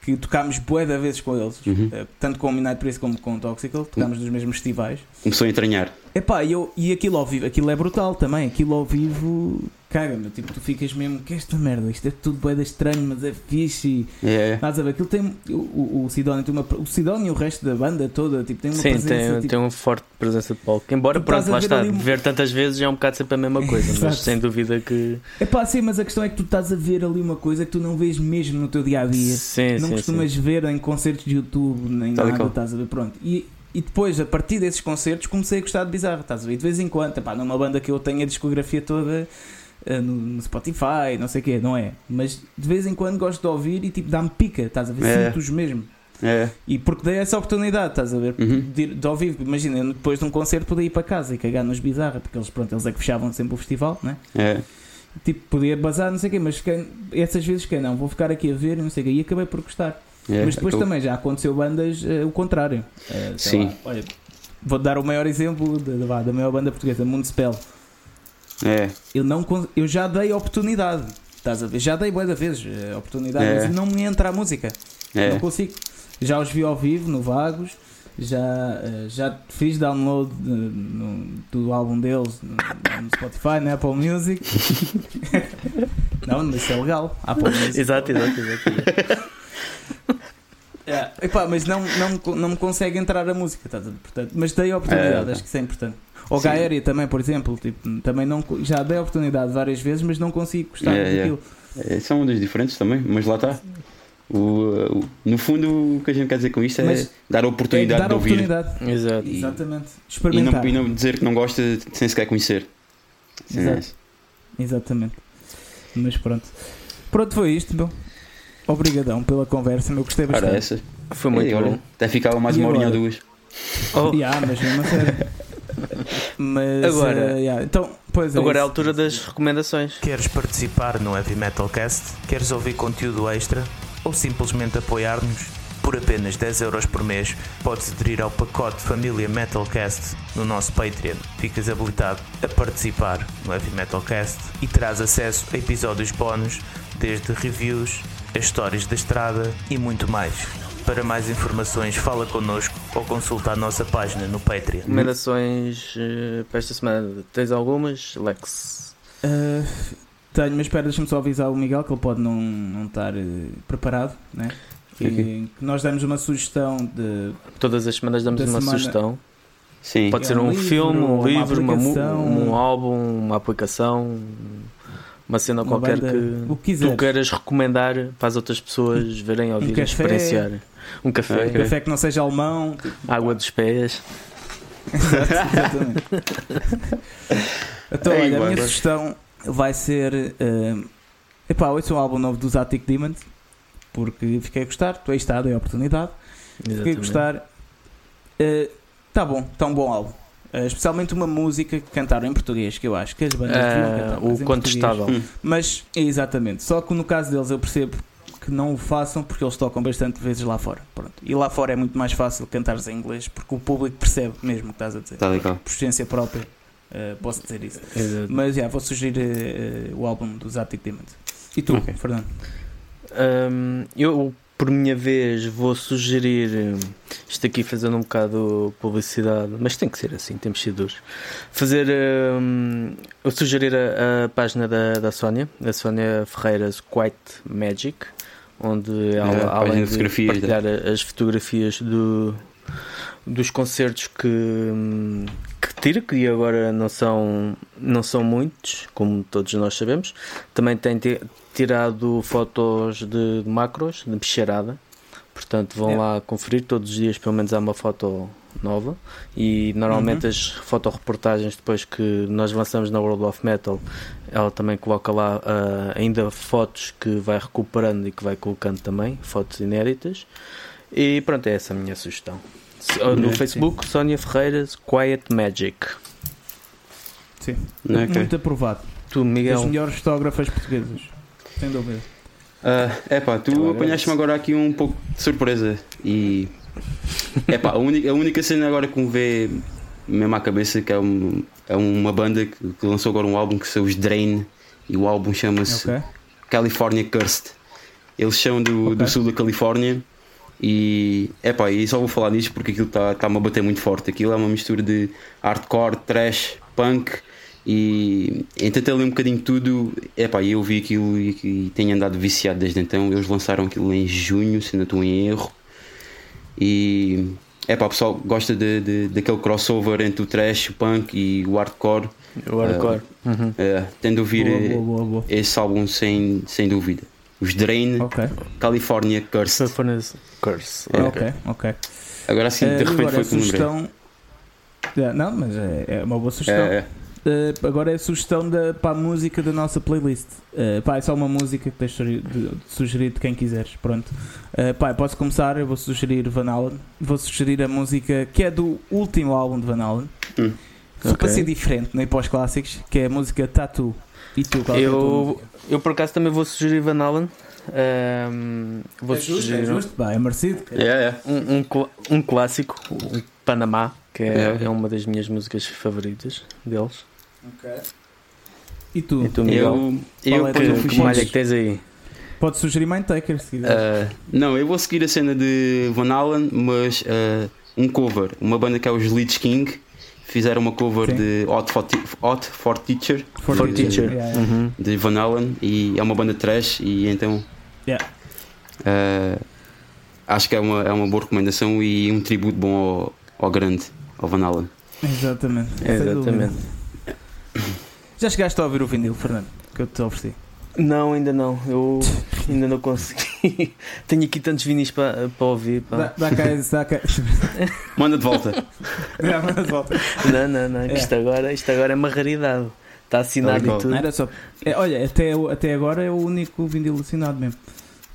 que tocámos bué vezes com eles, Uhum. uh, tanto com o Midnight Priest como com o Toxical, tocámos nos mesmos festivais. Começou a entranhar. Epá, eu, e aquilo ao vivo, aquilo é brutal também, aquilo ao vivo, caga-me, tipo, tu ficas mesmo, que é esta merda, isto é tudo de estranho, mas é fixe. e- É. Estás a ver, aquilo tem, o, o, o Sidónio tem uma, o Sidónio e o resto da banda toda, tipo, tem uma Sim, presença, tem, tipo, tem uma forte presença de palco. Embora, pronto, a lá ver está, um- ver tantas vezes é um bocado sempre a mesma coisa, mas sem dúvida que. Epá, sim, mas a questão é que tu estás a ver ali uma coisa que tu não vês mesmo no teu dia-a-dia. Sim, não sim, costumas ver em concertos de YouTube, nem Tal e nada, estás a ver, pronto. E, e depois, a partir desses concertos, comecei a gostar de Bizarro, estás a ver? E de vez em quando, epá, numa banda que eu tenho a discografia toda no, no Spotify, não sei o quê, não é? Mas de vez em quando gosto de ouvir e tipo dá-me pica, estás a ver? É. Sinto-os mesmo. É. E porque dei essa oportunidade, estás a ver? Uhum. De, de ao vivo, imagina, depois de um concerto podia ir para casa e cagar nos Bizarra, porque eles, pronto, eles é que fechavam sempre o festival, né? É. Tipo, podia bazar, não sei o quê, mas quem- essas vezes que não, vou ficar aqui a ver, não sei o quê, e acabei por gostar. É. Mas depois também já aconteceu bandas eh, o contrário. Eh, sei Sim. lá, olha, vou dar o maior exemplo da, da, da maior banda portuguesa, Municipal. É. Eu, não, eu já dei oportunidade, estás a ver? Já dei boa vezes eh, oportunidade, É. mas não me entra a música. É. Não consigo. Já os vi ao vivo, no Vagos. Já, eh, já fiz download de- no- do álbum deles no, no Spotify, na Apple Music. não, mas isso é legal. Apple Music. Exato, exato, exato. Yeah. Epá, mas não, não, não me consegue entrar a música, tá, portanto, mas dei a oportunidade, É. acho que isso é importante. Ou Sim. Gaéria também, por exemplo, tipo, também não, já dei a oportunidade várias vezes, mas não consigo gostar É, é. daquilo. É, são ondas diferentes também, mas lá está. O, o- no fundo, o que a gente quer dizer com isto é Mas dar a É oportunidade dar de a ouvir oportunidade. Exato. E- Exatamente. e Experimentar. não, e não dizer que não gosta sem sequer conhecer. Sim, é Exato. essa. Exatamente. Mas pronto. Pronto, foi isto, meu. Obrigadão pela conversa, meu. Gostei Ora, bastante. essa. Foi muito Ei, olha, bom. Até ficava mais E uma horinha ou agora? duas. Oh, Yeah, mas mesmo a sério. Mas, Agora- eh, yeah, então, pois é agora é a altura das recomendações. Queres participar no Heavy Metal Cast? Queres ouvir conteúdo extra? Ou simplesmente apoiar-nos? Por apenas 10 euros por mês, podes aderir ao pacote Família Metalcast no nosso Patreon. Ficas habilitado a participar no Heavy Metal Cast e terás acesso a episódios bónus, desde reviews, as histórias da estrada e muito mais. Para mais informações, fala connosco ou consulta a nossa página no Patreon. Recomendações eh, para esta semana. Tens algumas, Lex? Eh, tenho, mas espera, deixa-me só avisar o Miguel que ele pode não, não estar eh, preparado, né? Que, Ok. que nós damos uma sugestão de. Todas as semanas damos Da uma semana. sugestão. Sim. Pode É ser um um, livro, filme, um uma livro, uma aplicação. um álbum, uma aplicação, uma cena Uma qualquer banda, que o que tu queiras recomendar para as outras pessoas verem, ouvirem, café. experienciar. Um café, Ok. Café que não seja alemão. água dos pés. Exato, exatamente. então, Ei, olha, a minha sugestão vai ser. Uh, epá, esse é um álbum novo dos Attic Demons. Porque fiquei a gostar, tu aí está, dei a oportunidade. Fiquei a Exatamente. gostar. Uh, tá bom, está um bom álbum. Uh, especialmente uma música que cantaram em português, que eu acho que as bandas deviam Ah, cantar mais o em português. contestável. Hum. Mas, exatamente. Só que no caso deles eu percebo que não o façam porque eles tocam bastante vezes lá fora. Pronto. E lá fora é muito mais fácil cantares em inglês porque o público percebe mesmo o que estás a dizer. Está legal. Por experiência própria, uh, posso dizer isso. Exato. Mas já, vou sugerir uh, o álbum dos Attic Demons. E tu, Ok. Fernando? Hum, eu, por minha vez, vou sugerir. hum, Isto aqui fazendo um bocado publicidade, mas tem que ser assim, temos sido duros. Fazer. eu sugerir a, a página da, da Sónia, a Sónia Ferreiras White Magic, onde É, além de fotografias, partilhar as fotografias do, dos concertos que, que tira, que agora não são, não são muitos, como todos nós sabemos. Também tem ti- tirado fotos de, macros, de bicharada. Portanto, vão É. lá conferir todos os dias, pelo menos há uma foto nova. E normalmente Uhum. as fotoreportagens, depois que nós lançamos na World of Metal, ela também coloca lá ah, ainda fotos que vai recuperando e que vai colocando também, fotos inéditas. E pronto, é essa a minha sugestão. Se- No É, Facebook, Sónia Ferreiras, Quiet Magic. Sim. Não é, ok. Muito aprovado. Tu, Miguel. melhores fotógrafas portuguesas. Sem dúvida. Ah, epá, tu Agora apanhaste-me agora aqui um pouco de surpresa e epá, a, única, a única cena agora que me vê mesmo à cabeça que é, um- é uma banda que, que lançou agora um álbum que são os Drain e o álbum chama-se Ok? California Cursed. Eles são do, Ok. do sul da Califórnia e epá, e só vou falar nisto porque aquilo está-me a bater muito forte. Aquilo é uma mistura de hardcore, trash, punk e tentei ali um bocadinho de tudo. Epá, e eu vi aquilo e, e tenho andado viciado desde então. Eles lançaram aquilo em junho, se não estou em erro. E epá, o pessoal gosta de, de, daquele crossover entre o trash, o punk e o hardcore. O hardcore. Uhum. É, tendo a ouvir Boa, eh, boa, boa, boa. esse álbum sem, sem dúvida. Os Drain, Ok, California Cursed. California's Curse. É, ok, ok. Agora sim, Eh, de e repente agora foi lembrei. sugestão. Yeah, não, mas é, é uma boa sugestão. É, é. Uh, agora é a sugestão da, para a música da nossa playlist. Uh, pá, é só uma música que tens de sugerir de, de sugerir de quem quiseres. Pronto. Uh, pá, posso começar. Eu vou sugerir Van Halen. Vou sugerir a música que é do último álbum de Van Halen. Hum. Só para Ok. ser diferente, nem para os clássicos, que é a música Tattoo. E tu, qual é a tua Eu, música? eu por acaso também vou sugerir Van Halen. Ahm, vou é justo, sugerir é justo. Bah, é merecido. É, é. um, um, um clássico, o Panamá, que é, É. é uma das minhas músicas favoritas deles. E tu? E tu, Miguel? Eu, Qual eu, é que, que Podes- malha que tens aí? Podes sugerir Mindtaker se quiser. Ah, não, eu vou seguir a cena de Van Halen, mas ah, um cover, uma banda que é os Leeds King, fizeram uma cover Sim. de Hot for, Hot for Teacher For For de- Teacher. Yeah, yeah. Uhum. de Van Allen e é uma banda trash e então Yeah. eh, acho que é uma, é uma boa recomendação e um tributo bom ao, ao grande, ao Van Allen. Exatamente. Exatamente. Já chegaste a ouvir o vinil, Fernando? Que eu te ofereci. Não, ainda não. Eu ainda não consegui. Tenho aqui tantos vinis para, para ouvir. pá. Dá, dá cá, dá cá. Manda de volta. Já, mas volta. Não, não, não. É. Isto, agora, isto agora é uma raridade. Está assinado e tudo. Não era só. É, olha, até, até agora é o único vinil assinado mesmo.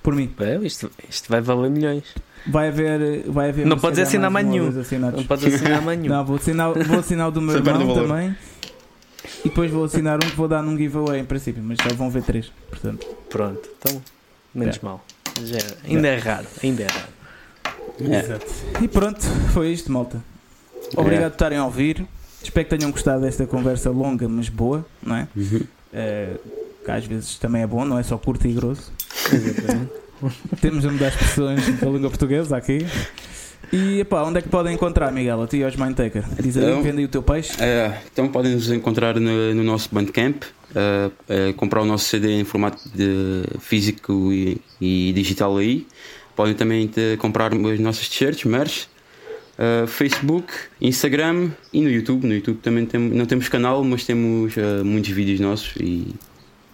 Por mim. É, isto, isto vai valer milhões. Vai haver. Vai haver Não podes assinar mais ou nenhum. Não podes assinar mais nenhum. Não, vou assinar, vou assinar o do meu Você perde irmão também. E depois vou assinar um que vou dar num giveaway em princípio, mas já vão ver três. Portanto, Pronto, então, menos mal. Já é- ainda é raro, ainda é raro. É. E pronto, foi isto, malta. Obrigado por estarem a ouvir. Espero que tenham gostado desta conversa longa, mas boa, não é? Uhum. Eh, que às vezes também é bom, não é só curto e grosso. Exatamente. Temos a mudar expressões da língua portuguesa aqui. E epá, onde é que podem encontrar, Miguel? A ti e aos Mindtaker? Diz aí, Então- vendem o teu peixe. É, então podem nos encontrar no, no nosso Bandcamp, é, é, comprar o nosso CD em formato de físico e, e digital aí. Podem também comprar as nossas t-shirts, merch, é, Facebook, Instagram e no YouTube. No YouTube também tem, não temos canal, mas temos muitos vídeos nossos e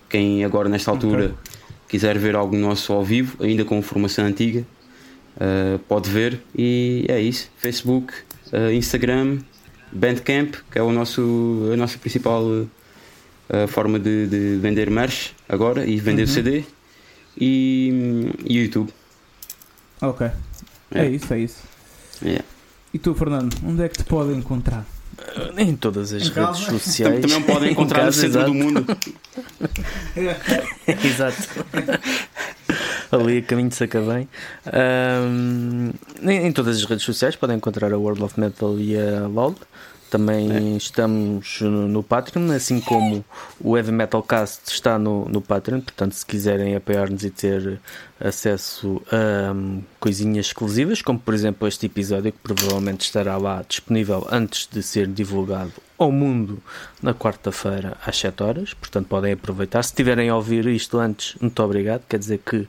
quem agora nesta altura quiser ver algo nosso ao vivo, ainda com formação antiga, é, pode ver e é isso. Facebook, é, Instagram, Bandcamp, que é o nosso, a nossa principal uh, forma de, de vender merch agora e vender Uhum. CD e, e YouTube. Ok. É, É. isso, é isso. É. E tu, Fernando, onde é que te podem encontrar? Em todas as Em casa? redes sociais. Também podem Em encontrar no casa, centro exato. do mundo. Exato. Ali a caminho de Sacavém. Ahm, em, em todas as redes sociais podem encontrar a World of Metal e a LOL. Também estamos no, Patreon, assim como o Heavy Metal Cast está no, no Patreon. Portanto, se quiserem apoiar-nos e ter acesso a hum, coisinhas exclusivas, como por exemplo este episódio, que provavelmente estará lá disponível antes de ser divulgado ao mundo na quarta-feira às 7 horas. Portanto, podem aproveitar. Se tiverem a ouvir isto antes, muito obrigado. Quer dizer que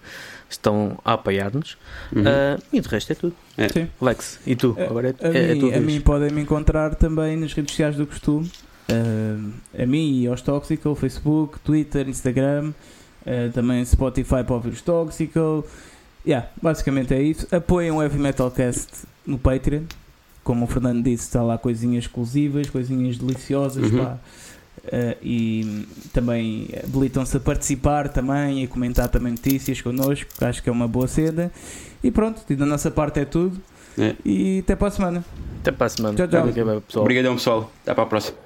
estão a apoiar-nos. Uhum. Ah, e de resto é tudo. É. Sim. Lex, e tu? A- Agora é, A, é, é mim, tu a mim podem me encontrar também nas redes sociais do costume. Uh, a mim e aos Toxical, Facebook, Twitter, Instagram, uh, também Spotify para ouvir os Toxical. Yeah, basicamente é isso. Apoiem o Heavy Metal Cast no Patreon. Como o Fernando disse, está lá coisinhas exclusivas, coisinhas deliciosas. Uhum. pá. Uh, e também habilitam-se a participar também e a comentar também notícias connosco, que acho que é uma boa cena. E pronto, e da nossa parte é tudo. É. E até para a semana. Até para a semana. Tchau, tchau. Obrigadão, pessoal. Até para a próxima.